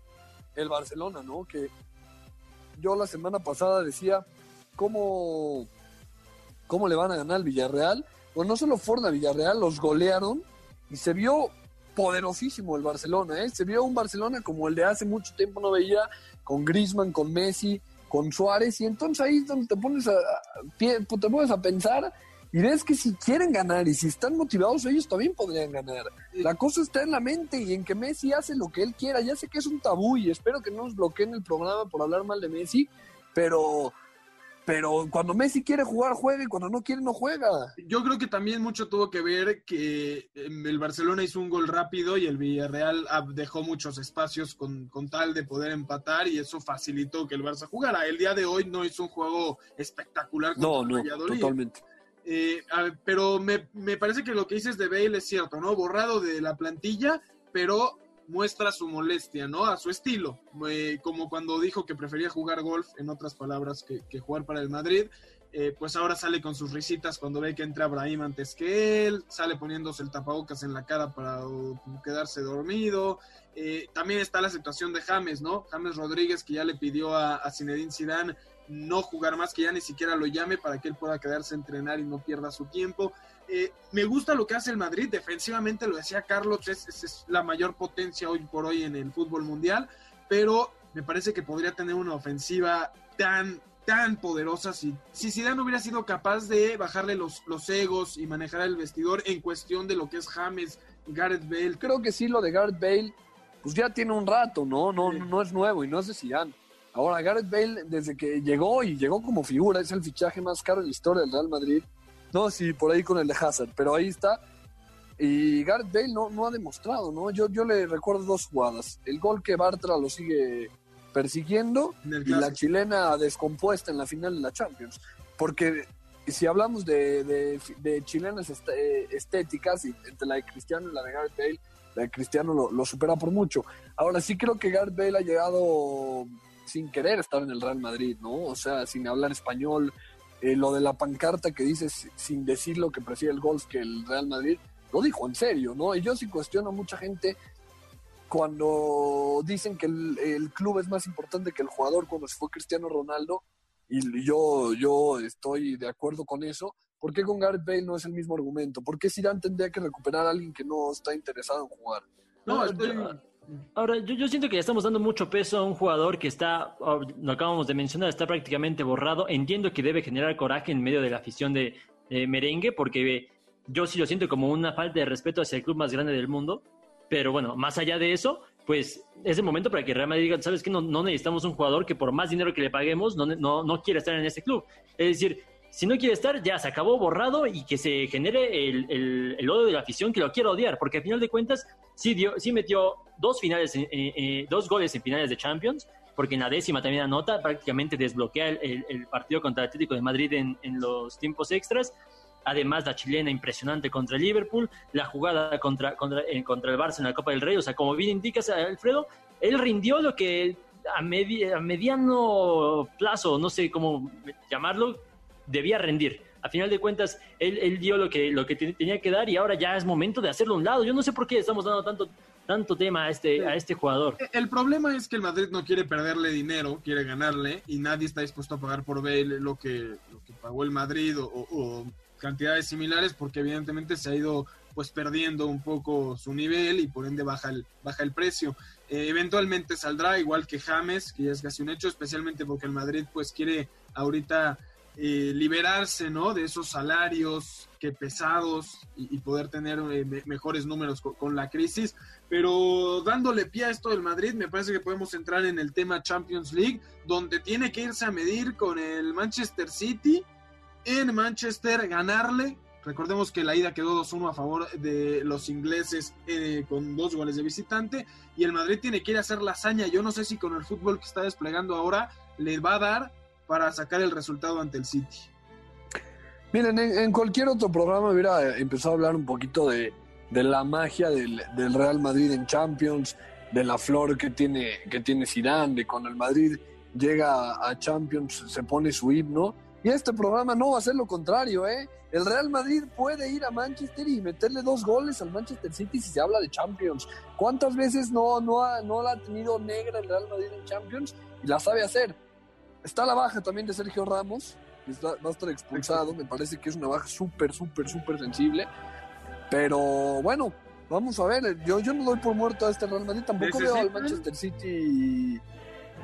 el Barcelona, ¿no? Que yo la semana pasada decía, ¿cómo, cómo le van a ganar al Villarreal? Pues no solo fueron a Villarreal, los golearon y se vio poderosísimo el Barcelona, ¿eh? Se vio un Barcelona como el de hace mucho tiempo no veía, con Griezmann, con Messi, con Suárez, y entonces ahí donde te pones a, te pones a pensar y ves que si quieren ganar y si están motivados, ellos también podrían ganar. La cosa está en la mente y en que Messi hace lo que él quiera. Ya sé que es un tabú y espero que no nos bloqueen el programa por hablar mal de Messi, pero pero cuando Messi quiere jugar, juega y cuando no quiere, no juega. Yo creo que también mucho tuvo que ver que em, el Barcelona hizo un gol rápido y el Villarreal dejó muchos espacios con, con tal de poder empatar y eso facilitó que el Barça jugara. El día de hoy no hizo un juego espectacular. No, no, totalmente. Eh, pero me, me, parece que lo que dices de Bale es cierto, ¿no? Borrado de la plantilla, pero muestra su molestia, ¿no? A su estilo, eh, como cuando dijo que prefería jugar golf, en otras palabras, que, jugar para el Madrid. Eh, pues ahora sale con sus risitas cuando ve que entra Brahim antes que él, sale poniéndose el tapabocas en la cara para quedarse dormido. Eh, también está la situación de James, ¿no? James Rodríguez que ya le pidió a, a Zinedine Zidane no jugar más, que ya ni siquiera lo llame para que él pueda quedarse a entrenar y no pierda su tiempo. Eh, me gusta lo que hace el Madrid, defensivamente lo decía Carlos, es, es, la mayor potencia hoy por hoy en el fútbol mundial, pero me parece que podría tener una ofensiva tan tan poderosa si, si Zidane hubiera sido capaz de bajarle los, los egos y manejar el vestidor en cuestión de lo que es James Gareth Bale. Creo que sí, lo de Gareth Bale, pues ya tiene un rato, ¿no? No, sí. no es nuevo y no es de Zidane. Ahora, Gareth Bale, desde que llegó y llegó como figura, es el fichaje más caro en la historia del Real Madrid. No, sí, por ahí con el de Hazard, pero ahí está. Y Gareth Bale no, no ha demostrado, ¿no? Yo, yo le recuerdo dos jugadas. El gol que Bartra lo sigue persiguiendo y la chilena descompuesta en la final de la Champions. Porque si hablamos de, de, de chilenas est estéticas, y entre la de Cristiano y la de Gareth Bale, la de Cristiano lo, lo, supera por mucho. Ahora sí creo que Gareth Bale ha llegado sin querer estar en el Real Madrid, ¿no? O sea, sin hablar español. Eh, lo de la pancarta que dice sin decir lo que prefiere el golf que el Real Madrid, lo dijo en serio, ¿no? Y yo sí cuestiono a mucha gente cuando dicen que el, el, club es más importante que el jugador cuando se fue Cristiano Ronaldo, y yo, yo estoy de acuerdo con eso, ¿por qué con Gareth Bale no es el mismo argumento? ¿Por qué Zidane tendría que recuperar a alguien que no está interesado en jugar? No, estoy... Ahora, yo, siento que ya estamos dando mucho peso a un jugador que está, lo acabamos de mencionar, está prácticamente borrado. Entiendo que debe generar coraje en medio de la afición de, merengue, porque yo sí lo siento como una falta de respeto hacia el club más grande del mundo. Pero bueno, más allá de eso, pues es el momento para que Real Madrid diga, ¿sabes? No, no necesitamos un jugador que por más dinero que le paguemos no, no, no quiera estar en este club. Es decir, si no quiere estar, ya se acabó borrado y que se genere el, el, el odio de la afición que lo quiera odiar, porque al final de cuentas sí, dio, sí metió dos, finales, dos goles en finales de Champions, porque en la décima también anota, prácticamente desbloquea el, el partido contra el Atlético de Madrid en, en los tiempos extras. Además la chilena impresionante contra el Liverpool, la jugada contra, contra, eh, contra el Barça en la Copa del Rey, o sea, como bien indicas, Alfredo, él rindió lo que a, medi a mediano plazo, no sé cómo llamarlo, debía rendir. A final de cuentas, él, él dio lo que, lo que tenía que dar y ahora ya es momento de hacerlo a un lado. Yo no sé por qué estamos dando tanto, tanto tema a este, a este jugador. El problema es que el Madrid no quiere perderle dinero, quiere ganarle y nadie está dispuesto a pagar por Bale lo que, lo que pagó el Madrid o, o cantidades similares porque evidentemente se ha ido pues perdiendo un poco su nivel y por ende baja el, baja el precio. Eh, eventualmente saldrá igual que James, que ya es casi un hecho, especialmente porque el Madrid pues quiere ahorita eh, liberarse ¿no? de esos salarios que pesados y, poder tener eh, me, mejores números con, con, la crisis. Pero dándole pie a esto del Madrid, me parece que podemos entrar en el tema Champions League, donde tiene que irse a medir con el Manchester City en Manchester, ganarle. Recordemos que la ida quedó 2-1 a favor de los ingleses eh, con dos goles de visitante y el Madrid tiene que ir a hacer la hazaña. Yo no sé si con el fútbol que está desplegando ahora le va a dar para sacar el resultado ante el City. Miren, en, cualquier otro programa hubiera empezado a hablar un poquito de, de la magia del, del, Real Madrid en Champions, de la flor que tiene, que tiene Zidane, de cuando el Madrid llega a Champions se pone su himno y este programa no va a ser lo contrario, ¿eh? El Real Madrid puede ir a Manchester y meterle dos goles al Manchester City si se habla de Champions. ¿Cuántas veces no, no, ha, no la ha tenido negra el Real Madrid en Champions? Y la sabe hacer. Está la baja también de Sergio Ramos, que está, va a estar expulsado. Me parece que es una baja súper, súper, súper sensible. Pero bueno, vamos a ver. Yo, yo no doy por muerto a este Real Madrid. Tampoco veo al Manchester City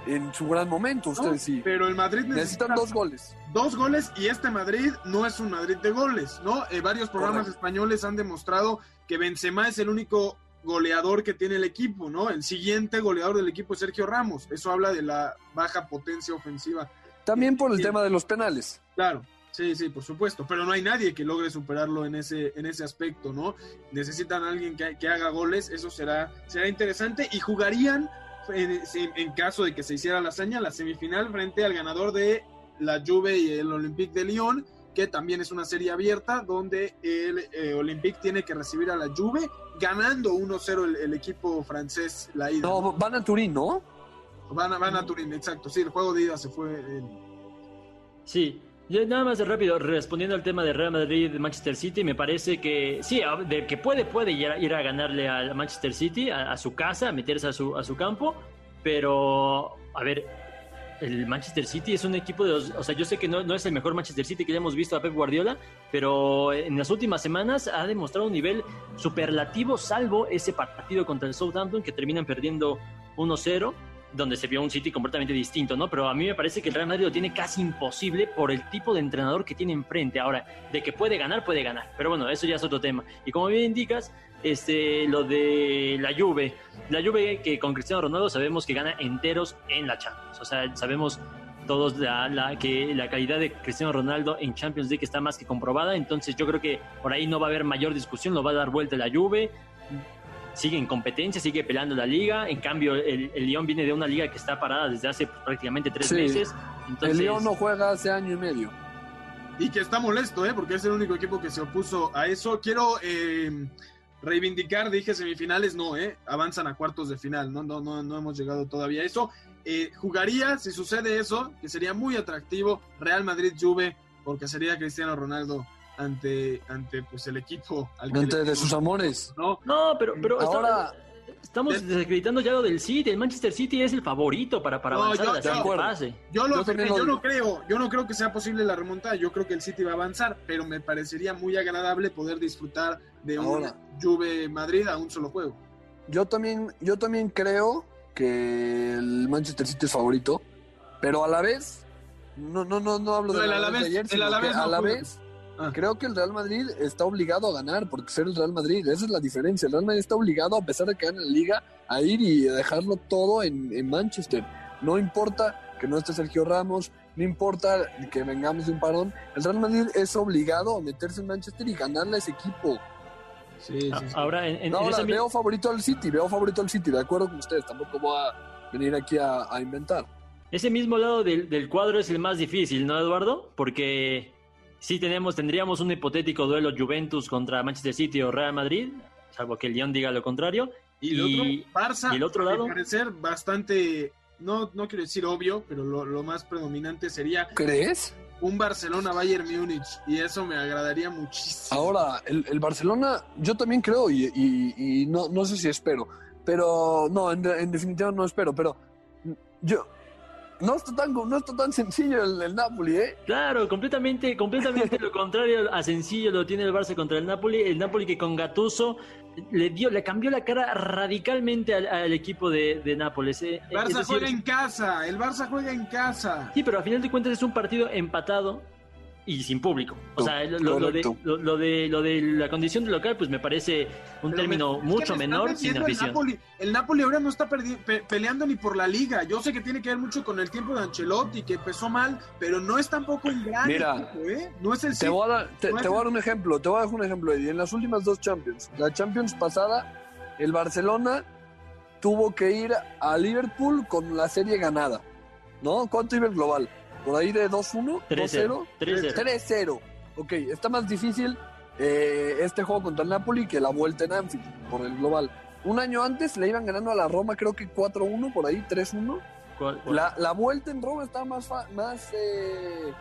en su gran momento, ustedes no, sí. Pero el Madrid necesita necesitan dos goles. Dos goles y este Madrid no es un Madrid de goles, ¿no? Eh, varios programas Correcto. españoles han demostrado que Benzema es el único goleador que tiene el equipo, ¿no? El siguiente goleador del equipo es Sergio Ramos. Eso habla de la baja potencia ofensiva. También por el tema de los penales. Claro. Sí, sí, por supuesto, pero no hay nadie que logre superarlo en ese, en ese aspecto, ¿no? Necesitan a alguien que, que haga goles, eso será, será interesante y jugarían en, en, caso de que se hiciera la hazaña, la semifinal frente al ganador de la Juve y el Olympique de Lyon, que también es una serie abierta donde el eh, Olympique tiene que recibir a la Juve, ganando 1-0 el, el equipo francés la ida. No, van a Turín, ¿no? Van a, van a Turín, exacto. Sí, el juego de ida se fue en- Sí, yo nada más de rápido, respondiendo al tema de Real Madrid y Manchester City, me parece que sí, a- de que puede, puede ir a, ir a ganarle al Manchester City, a, a su casa, a meterse a su, a su campo, pero, a ver, el Manchester City es un equipo de o sea, yo sé que no, no es el mejor Manchester City que ya hemos visto a Pep Guardiola, pero en las últimas semanas ha demostrado un nivel superlativo, salvo ese partido contra el Southampton que terminan perdiendo 1-0 donde se vio un City completamente distinto, ¿no? Pero a mí me parece que el Real Madrid lo tiene casi imposible por el tipo de entrenador que tiene enfrente. Ahora, de que puede ganar, puede ganar. Pero bueno, eso ya es otro tema. Y como bien indicas, este, lo de la Juve. La Juve que con Cristiano Ronaldo sabemos que gana enteros en la Champions. O sea, sabemos todos la, que la calidad de Cristiano Ronaldo en Champions League está más que comprobada. Entonces yo creo que por ahí no va a haber mayor discusión, lo va a dar vuelta la Juve sigue en competencia, sigue peleando la liga. En cambio, el, el Lyon viene de una liga que está parada desde hace prácticamente tres Sí. meses. Entonces, El León no juega hace año y medio. Y que está molesto, ¿eh? Porque es el único equipo que se opuso a eso. Quiero eh, reivindicar, dije semifinales, no, ¿eh? Avanzan a cuartos de final, no, no, no, no hemos llegado todavía a eso. Eh, jugaría, si sucede eso, que sería muy atractivo, Real Madrid-Juve, porque sería Cristiano Ronaldo ante, ante pues, el equipo al que Ante de sus amores. ¿no? No, pero, pero Ahora- estamos, estamos desacreditando ya lo del City. El Manchester City es el favorito para, para No, avanzar yo- a la yo- siguiente fase. Yo, lo Yo también yo lo no creo, yo no creo que sea posible la remontada. Yo creo que el City va a avanzar, pero me parecería muy agradable poder disfrutar de un. Juve Madrid a un solo juego. Yo también, yo también creo que el Manchester City es favorito, pero a la vez, no, no, no, no hablo No, de el la Alavés- de ayer, el sino Alavés que no a la vez Ah. creo que el Real Madrid está obligado a ganar, porque ser el Real Madrid, esa es la diferencia. El Real Madrid está obligado, a pesar de que gane la liga, a ir y a dejarlo todo en, en Manchester. No importa que no esté Sergio Ramos, no importa que vengamos de un parón, el Real Madrid es obligado a meterse en Manchester y ganarle a ese equipo. Sí, Ahora, en, en- No, en ahora ese mi- veo favorito al City, veo favorito al City, de acuerdo con ustedes, tampoco voy a venir aquí a, a inventar. ese mismo lado del, del cuadro es el más difícil, ¿no, Eduardo? Porque sí tenemos, tendríamos un hipotético duelo Juventus contra Manchester City o Real Madrid, salvo que el Lyon diga lo contrario. Y el Y- otro, Barça, y el otro lado. parecer, bastante, no, no quiero decir obvio, pero lo, lo más predominante sería ¿Crees? un Barcelona-Bayern Múnich, y eso me agradaría muchísimo. Ahora, el, el Barcelona, yo también creo, y, y- y no, no sé si espero, pero no, en, en definitiva no espero, pero yo no está tan, no está tan sencillo el, el Napoli, ¿eh? Claro, completamente, completamente lo contrario a sencillo lo tiene el Barça contra el Napoli. El Napoli que con Gattuso le dio, le cambió la cara radicalmente al, al equipo de, de Nápoles. eh. El Barça Es decir, juega en casa, el Barça juega en casa. Sí, pero a final de cuentas es un partido empatado y sin público. O sea, lo, lo- lo de, lo, lo de, lo de la condición de local, pues me parece un Pero término me- mucho me menor sin el afición. Napoli. El Napoli ahora no está perdi- pe- peleando ni por la liga. Yo sé que tiene que ver mucho con el tiempo de Ancelotti, que empezó mal, pero no es tampoco un gran Mira, equipo, ¿eh? No es el Te voy, a dar, te, No es te voy a dar un ejemplo, te voy a dar un ejemplo, Eddie. En las últimas dos Champions, la Champions pasada, el Barcelona tuvo que ir a Liverpool con la serie ganada, ¿no? ¿Cuánto iba el global? ¿Por ahí de 2-1? 3-0. 3-0. 3-0. Ok, está más difícil eh, este juego contra el Napoli que la vuelta en Anfield por el global. Un año antes le iban ganando a la Roma, creo que 4-1, por ahí, 3-1. ¿Cuál- cuál? La, la vuelta en Roma estaba más, más eh,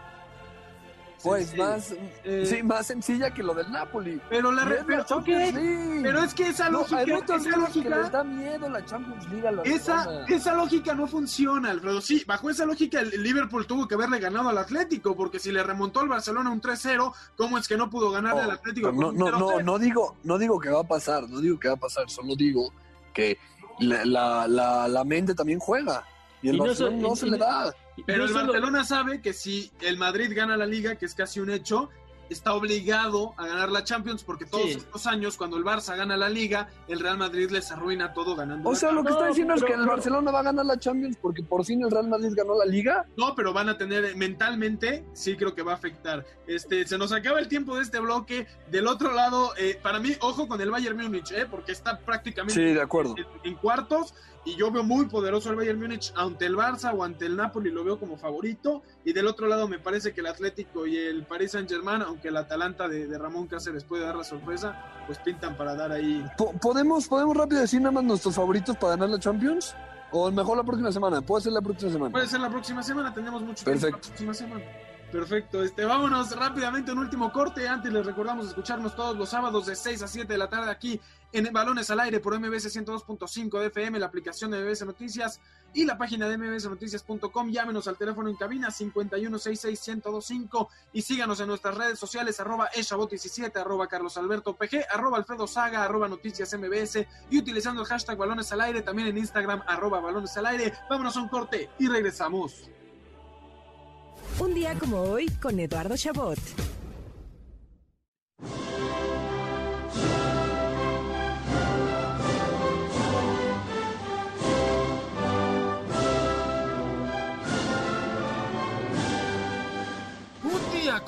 pues más, eh, sí, más sencilla que lo del Napoli. Pero la re- pero, la Champions League. pero es que esa No, lógica, muchos esa equipos que les lógica, da miedo la Champions League a la esa, Roma. esa lógica no funciona, Alfredo. Sí, bajo esa lógica el Liverpool tuvo que haberle ganado al Atlético, porque si le remontó al Barcelona un 3-0, ¿cómo es que no pudo ganarle al Oh, Atlético? no, no, no, 0-0? no digo, no digo que va a pasar, no digo que va a pasar, solo digo que la, la, la, la mente también juega. Y el Y no Barcelona so- no y- se y- le da. Pero no el Barcelona sabe que si el Madrid gana la liga, que es casi un hecho, está obligado a ganar la Champions porque todos Sí. estos años cuando el Barça gana la liga, el Real Madrid les arruina todo ganando. O sea, lo que No, está diciendo es pero- que el pero- Barcelona va a ganar la Champions porque por fin el Real Madrid ganó la Liga. No, pero van a tener mentalmente, sí creo que va a afectar. Este, se nos acaba el tiempo de este bloque. Del otro lado, eh, para mí, ojo con el Bayern Múnich, eh, porque está prácticamente Sí, de acuerdo. en, en cuartos y yo veo muy poderoso al Bayern Múnich ante el Barça o ante el Napoli, lo veo como favorito. Y del otro lado me parece que el Atlético y el Paris Saint Germain, aunque el Atalanta de, de Ramón Cáceres puede dar la sorpresa, pues pintan para dar ahí. ¿Podemos, ¿Podemos rápido decir nada más nuestros favoritos para ganar la Champions? O mejor la próxima semana, puede ser la próxima semana. Puede ser la próxima semana, tenemos mucho Perfecto. tiempo la próxima semana. Perfecto, este, vámonos rápidamente un último corte. Antes les recordamos escucharnos todos los sábados de 6 a 7 de la tarde aquí en Balones al Aire por MBS 102.5 de FM, la aplicación de MBS Noticias y la página de mbsnoticias.com. Llámenos al teléfono en cabina 5166125 y síganos en nuestras redes sociales arroba eshabot17, arroba Carlos Alberto PG, arroba Alfredo Saga, arroba Noticias MBS y utilizando el hashtag Balones al Aire también en Instagram arroba Balones al Aire. Vámonos a un corte y regresamos. Un día como hoy con Eduardo Chabot.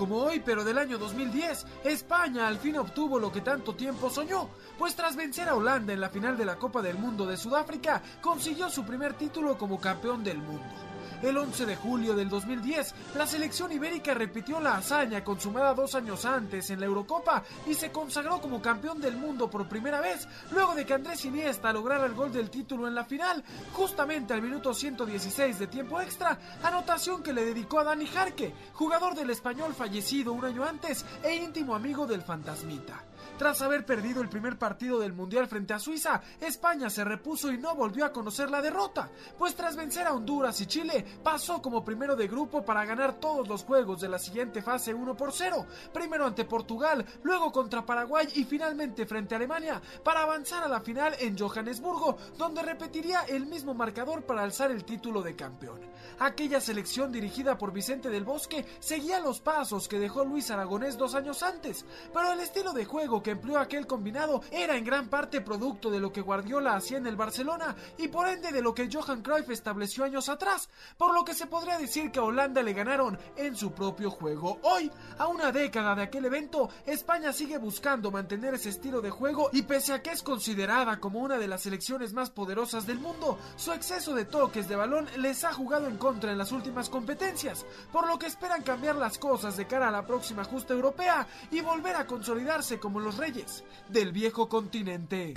Como hoy, pero del año 2010, España al fin obtuvo lo que tanto tiempo soñó, pues tras vencer a Holanda en la final de la Copa del Mundo de Sudáfrica, consiguió su primer título como campeón del mundo. El 11 de julio del 2010, la selección ibérica repitió la hazaña consumada dos años antes en la Eurocopa y se consagró como campeón del mundo por primera vez, luego de que Andrés Iniesta lograra el gol del título en la final, justamente al minuto 116 de tiempo extra, anotación que le dedicó a Dani Jarque, jugador del español fallecido un año antes e íntimo amigo del fantasmita. Tras haber perdido el primer partido del Mundial frente a Suiza, España se repuso y no volvió a conocer la derrota, pues tras vencer a Honduras y Chile, pasó como primero de grupo para ganar todos los juegos de la siguiente fase 1 por 0, primero ante Portugal, luego contra Paraguay y finalmente frente a Alemania, para avanzar a la final en Johannesburgo, donde repetiría el mismo marcador para alzar el título de campeón. Aquella selección dirigida por Vicente del Bosque seguía los pasos que dejó Luis Aragonés dos años antes, pero el estilo de juego que empleó aquel combinado era en gran parte producto de lo que Guardiola hacía en el Barcelona y por ende de lo que Johan Cruyff estableció años atrás, por lo que se podría decir que a Holanda le ganaron en su propio juego. Hoy, a una década de aquel evento, España sigue buscando mantener ese estilo de juego y pese a que es considerada como una de las selecciones más poderosas del mundo, su exceso de toques de balón les ha jugado en contra en las últimas competencias, por lo que esperan cambiar las cosas de cara a la próxima justa europea y volver a consolidarse como los reyes del viejo continente.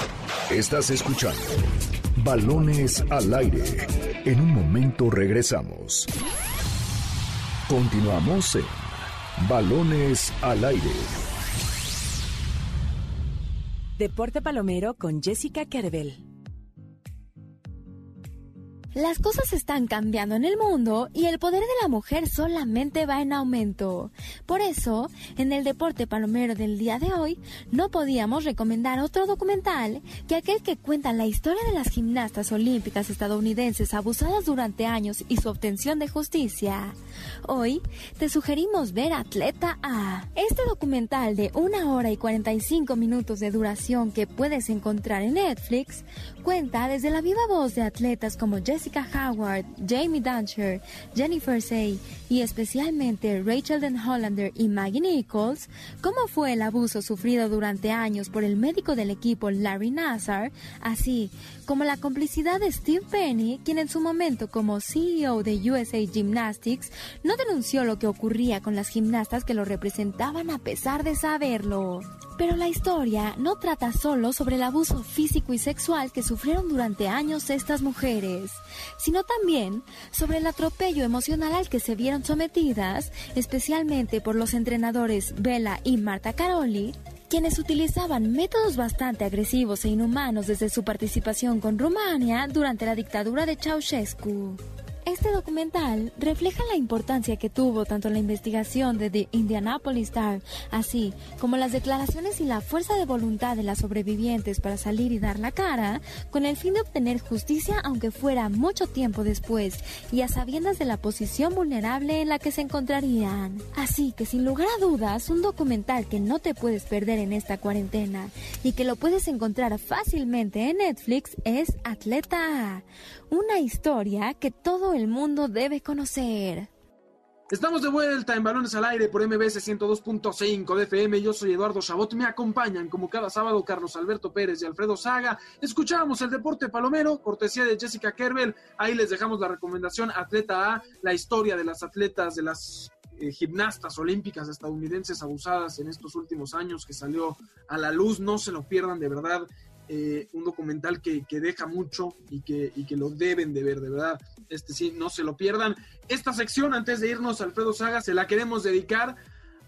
Estás escuchando Balones al aire. En un momento regresamos. Continuamos en Balones al aire. Deporte Palomero con Jessica Kerbel. Las cosas están cambiando en el mundo y el poder de la mujer solamente va en aumento. Por eso, en el deporte palomero del día de hoy, no podíamos recomendar otro documental que aquel que cuenta la historia de las gimnastas olímpicas estadounidenses abusadas durante años y su obtención de justicia. Hoy te sugerimos ver Atleta A. Este documental de una hora y 45 minutos de duración que puedes encontrar en Netflix cuenta desde la viva voz de atletas como Jessica Howard, Jamie Duncher, Jennifer Say y especialmente Rachel Den Hollander y Maggie Nichols, cómo fue el abuso sufrido durante años por el médico del equipo Larry Nassar, así como la complicidad de Steve Penny, quien en su momento como CEO de USA Gymnastics no denunció lo que ocurría con las gimnastas que lo representaban a pesar de saberlo. Pero la historia no trata solo sobre el abuso físico y sexual que sufrieron durante años estas mujeres, sino también sobre el atropello emocional al que se vieron sometidas, especialmente por los entrenadores Bella y Marta Caroli, quienes utilizaban métodos bastante agresivos e inhumanos desde su participación con Rumania durante la dictadura de Ceausescu. Este documental refleja la importancia que tuvo tanto la investigación de The Indianapolis Star, así como las declaraciones y la fuerza de voluntad de las sobrevivientes para salir y dar la cara, con el fin de obtener justicia aunque fuera mucho tiempo después y a sabiendas de la posición vulnerable en la que se encontrarían. Así que sin lugar a dudas, un documental que no te puedes perder en esta cuarentena y que lo puedes encontrar fácilmente en Netflix es Atleta A, una historia que todo el mundo debe conocer. Estamos de vuelta en Balones al Aire por MBS 102.5 de FM. Yo soy Eduardo Chabot. Me acompañan como cada sábado Carlos Alberto Pérez y Alfredo Saga. Escuchamos el deporte palomero, cortesía de Jessica Kerbel. Ahí les dejamos la recomendación Atleta A, la historia de las atletas de las eh, gimnastas olímpicas estadounidenses abusadas en estos últimos años que salió a la luz. No se lo pierdan de verdad. Eh, un documental que, deja mucho y que, y que lo deben de ver, de verdad. Este sí, no se lo pierdan. Esta sección, antes de irnos, Alfredo Saga, se la queremos dedicar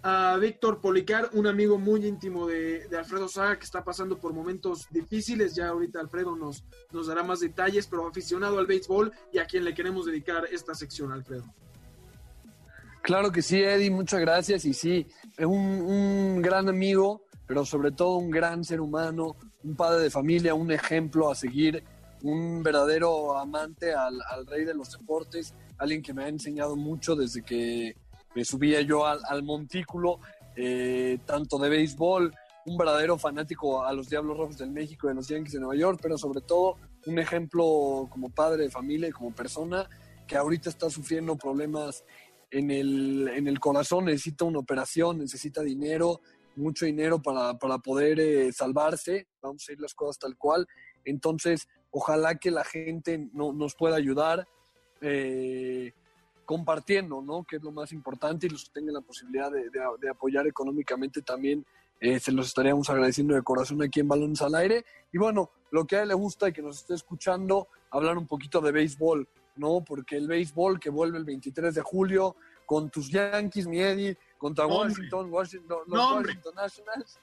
a Víctor Policar, un amigo muy íntimo de, Alfredo Saga que está pasando por momentos difíciles. Ya ahorita Alfredo nos, nos dará más detalles, pero aficionado al béisbol y a quien le queremos dedicar esta sección, Alfredo. Claro que sí, Eddie, muchas gracias. Y sí, un, un gran amigo, pero sobre todo un gran ser humano, un padre de familia, un ejemplo a seguir, un verdadero amante al, rey de los deportes, alguien que me ha enseñado mucho desde que me subía yo al, montículo, eh, tanto de béisbol, un verdadero fanático a los Diablos Rojos del México, de los Yankees de Nueva York, pero sobre todo un ejemplo como padre de familia y como persona que ahorita está sufriendo problemas en el, en el corazón, necesita una operación, necesita dinero, mucho dinero para, poder eh, salvarse, vamos a ir las cosas tal cual. Entonces, ojalá que la gente no, nos pueda ayudar eh, compartiendo, ¿no? Que es lo más importante y los que tengan la posibilidad de, apoyar económicamente también. Eh, se los estaríamos agradeciendo de corazón aquí en Balones al Aire. Y bueno, lo que a él le gusta y que nos esté escuchando, hablar un poquito de béisbol, ¿no? Porque el béisbol que vuelve el 23 de julio con tus Yankees, mi Eddie, contra Washington, Washington, los Washington Nationals.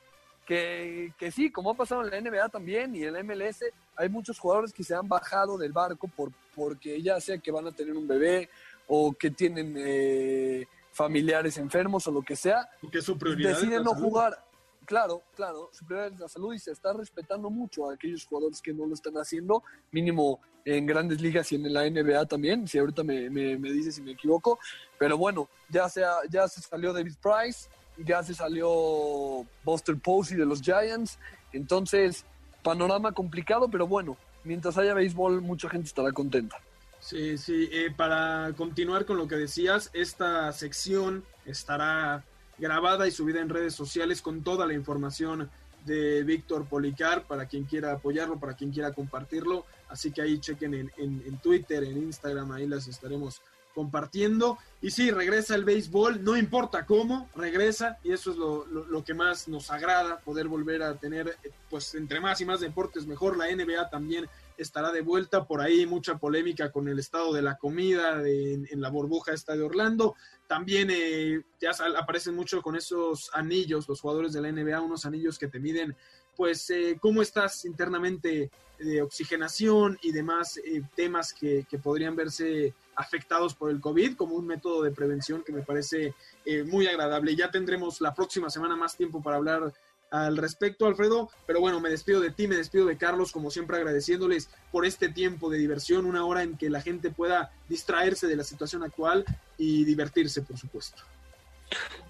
Que, que, sí, como ha pasado en la NBA también y en el MLS, hay muchos jugadores que se han bajado del barco por, porque ya sea que van a tener un bebé o que tienen eh, familiares enfermos o lo que sea, porque su prioridad deciden no jugar. Claro, claro, su prioridad es la salud y se está respetando mucho a aquellos jugadores que no lo están haciendo, mínimo en grandes ligas y en la NBA también, si ahorita me, me, me dice si me equivoco, pero bueno, ya, sea, ya se salió David Price, ya se salió Buster Posey de los Giants, entonces panorama complicado, pero bueno, mientras haya béisbol mucha gente estará contenta. Sí, sí, eh, para continuar con lo que decías, esta sección estará grabada y subida en redes sociales con toda la información de Víctor Policar para quien quiera apoyarlo, para quien quiera compartirlo. Así que ahí chequen en, en, Twitter, en Instagram, ahí las estaremos compartiendo. Y sí, regresa el béisbol, no importa cómo, regresa y eso es lo, lo, que más nos agrada, poder volver a tener, pues entre más y más deportes mejor. La NBA también estará de vuelta, por ahí mucha polémica con el estado de la comida en, la burbuja esta de Orlando. También eh, ya aparecen mucho con esos anillos, los jugadores de la NBA, unos anillos que te miden pues eh, cómo estás internamente de oxigenación y demás eh, temas que, podrían verse afectados por el COVID como un método de prevención que me parece eh, muy agradable. Ya tendremos la próxima semana más tiempo para hablar al respecto, Alfredo, pero bueno, me despido de ti, me despido de Carlos, como siempre agradeciéndoles por este tiempo de diversión, una hora en que la gente pueda distraerse de la situación actual y divertirse, por supuesto.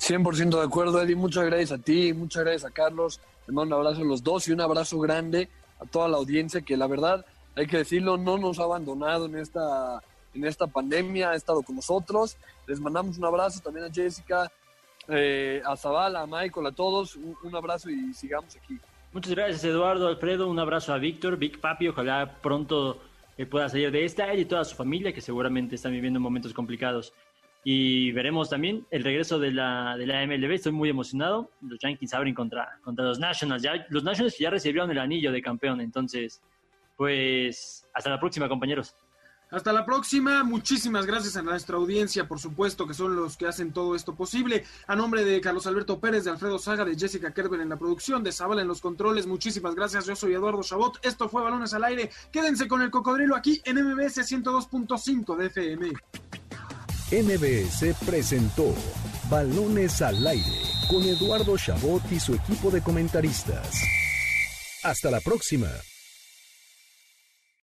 100% de acuerdo, Eddie. Muchas gracias a ti, muchas gracias a Carlos. Les mando un abrazo a los dos y un abrazo grande a toda la audiencia que la verdad, hay que decirlo, no nos ha abandonado en esta, en esta pandemia, ha estado con nosotros. Les mandamos un abrazo también a Jessica, eh, a Zavala, a Michael, a todos. Un, abrazo y sigamos aquí. Muchas gracias, Eduardo, Alfredo. Un abrazo a Víctor, Big Papi. Ojalá pronto eh, pueda salir de esta, él y toda su familia, que seguramente están viviendo momentos complicados. Y veremos también el regreso de la, de la MLB. Estoy muy emocionado. Los Yankees abren contra, contra los Nationals. Ya, los Nationals ya recibieron el anillo de campeón. Entonces, pues hasta la próxima, compañeros. Hasta la próxima. Muchísimas gracias a nuestra audiencia, por supuesto, que son los que hacen todo esto posible. A nombre de Carlos Alberto Pérez, de Alfredo Saga, de Jessica Kerber en la producción, de Zabala en los controles. Muchísimas gracias. Yo soy Eduardo Chabot. Esto fue Balones al Aire. Quédense con el cocodrilo aquí en MBS 102.5 de FM. MBS presentó Balones al aire con Eduardo Chabot y su equipo de comentaristas. Hasta la próxima.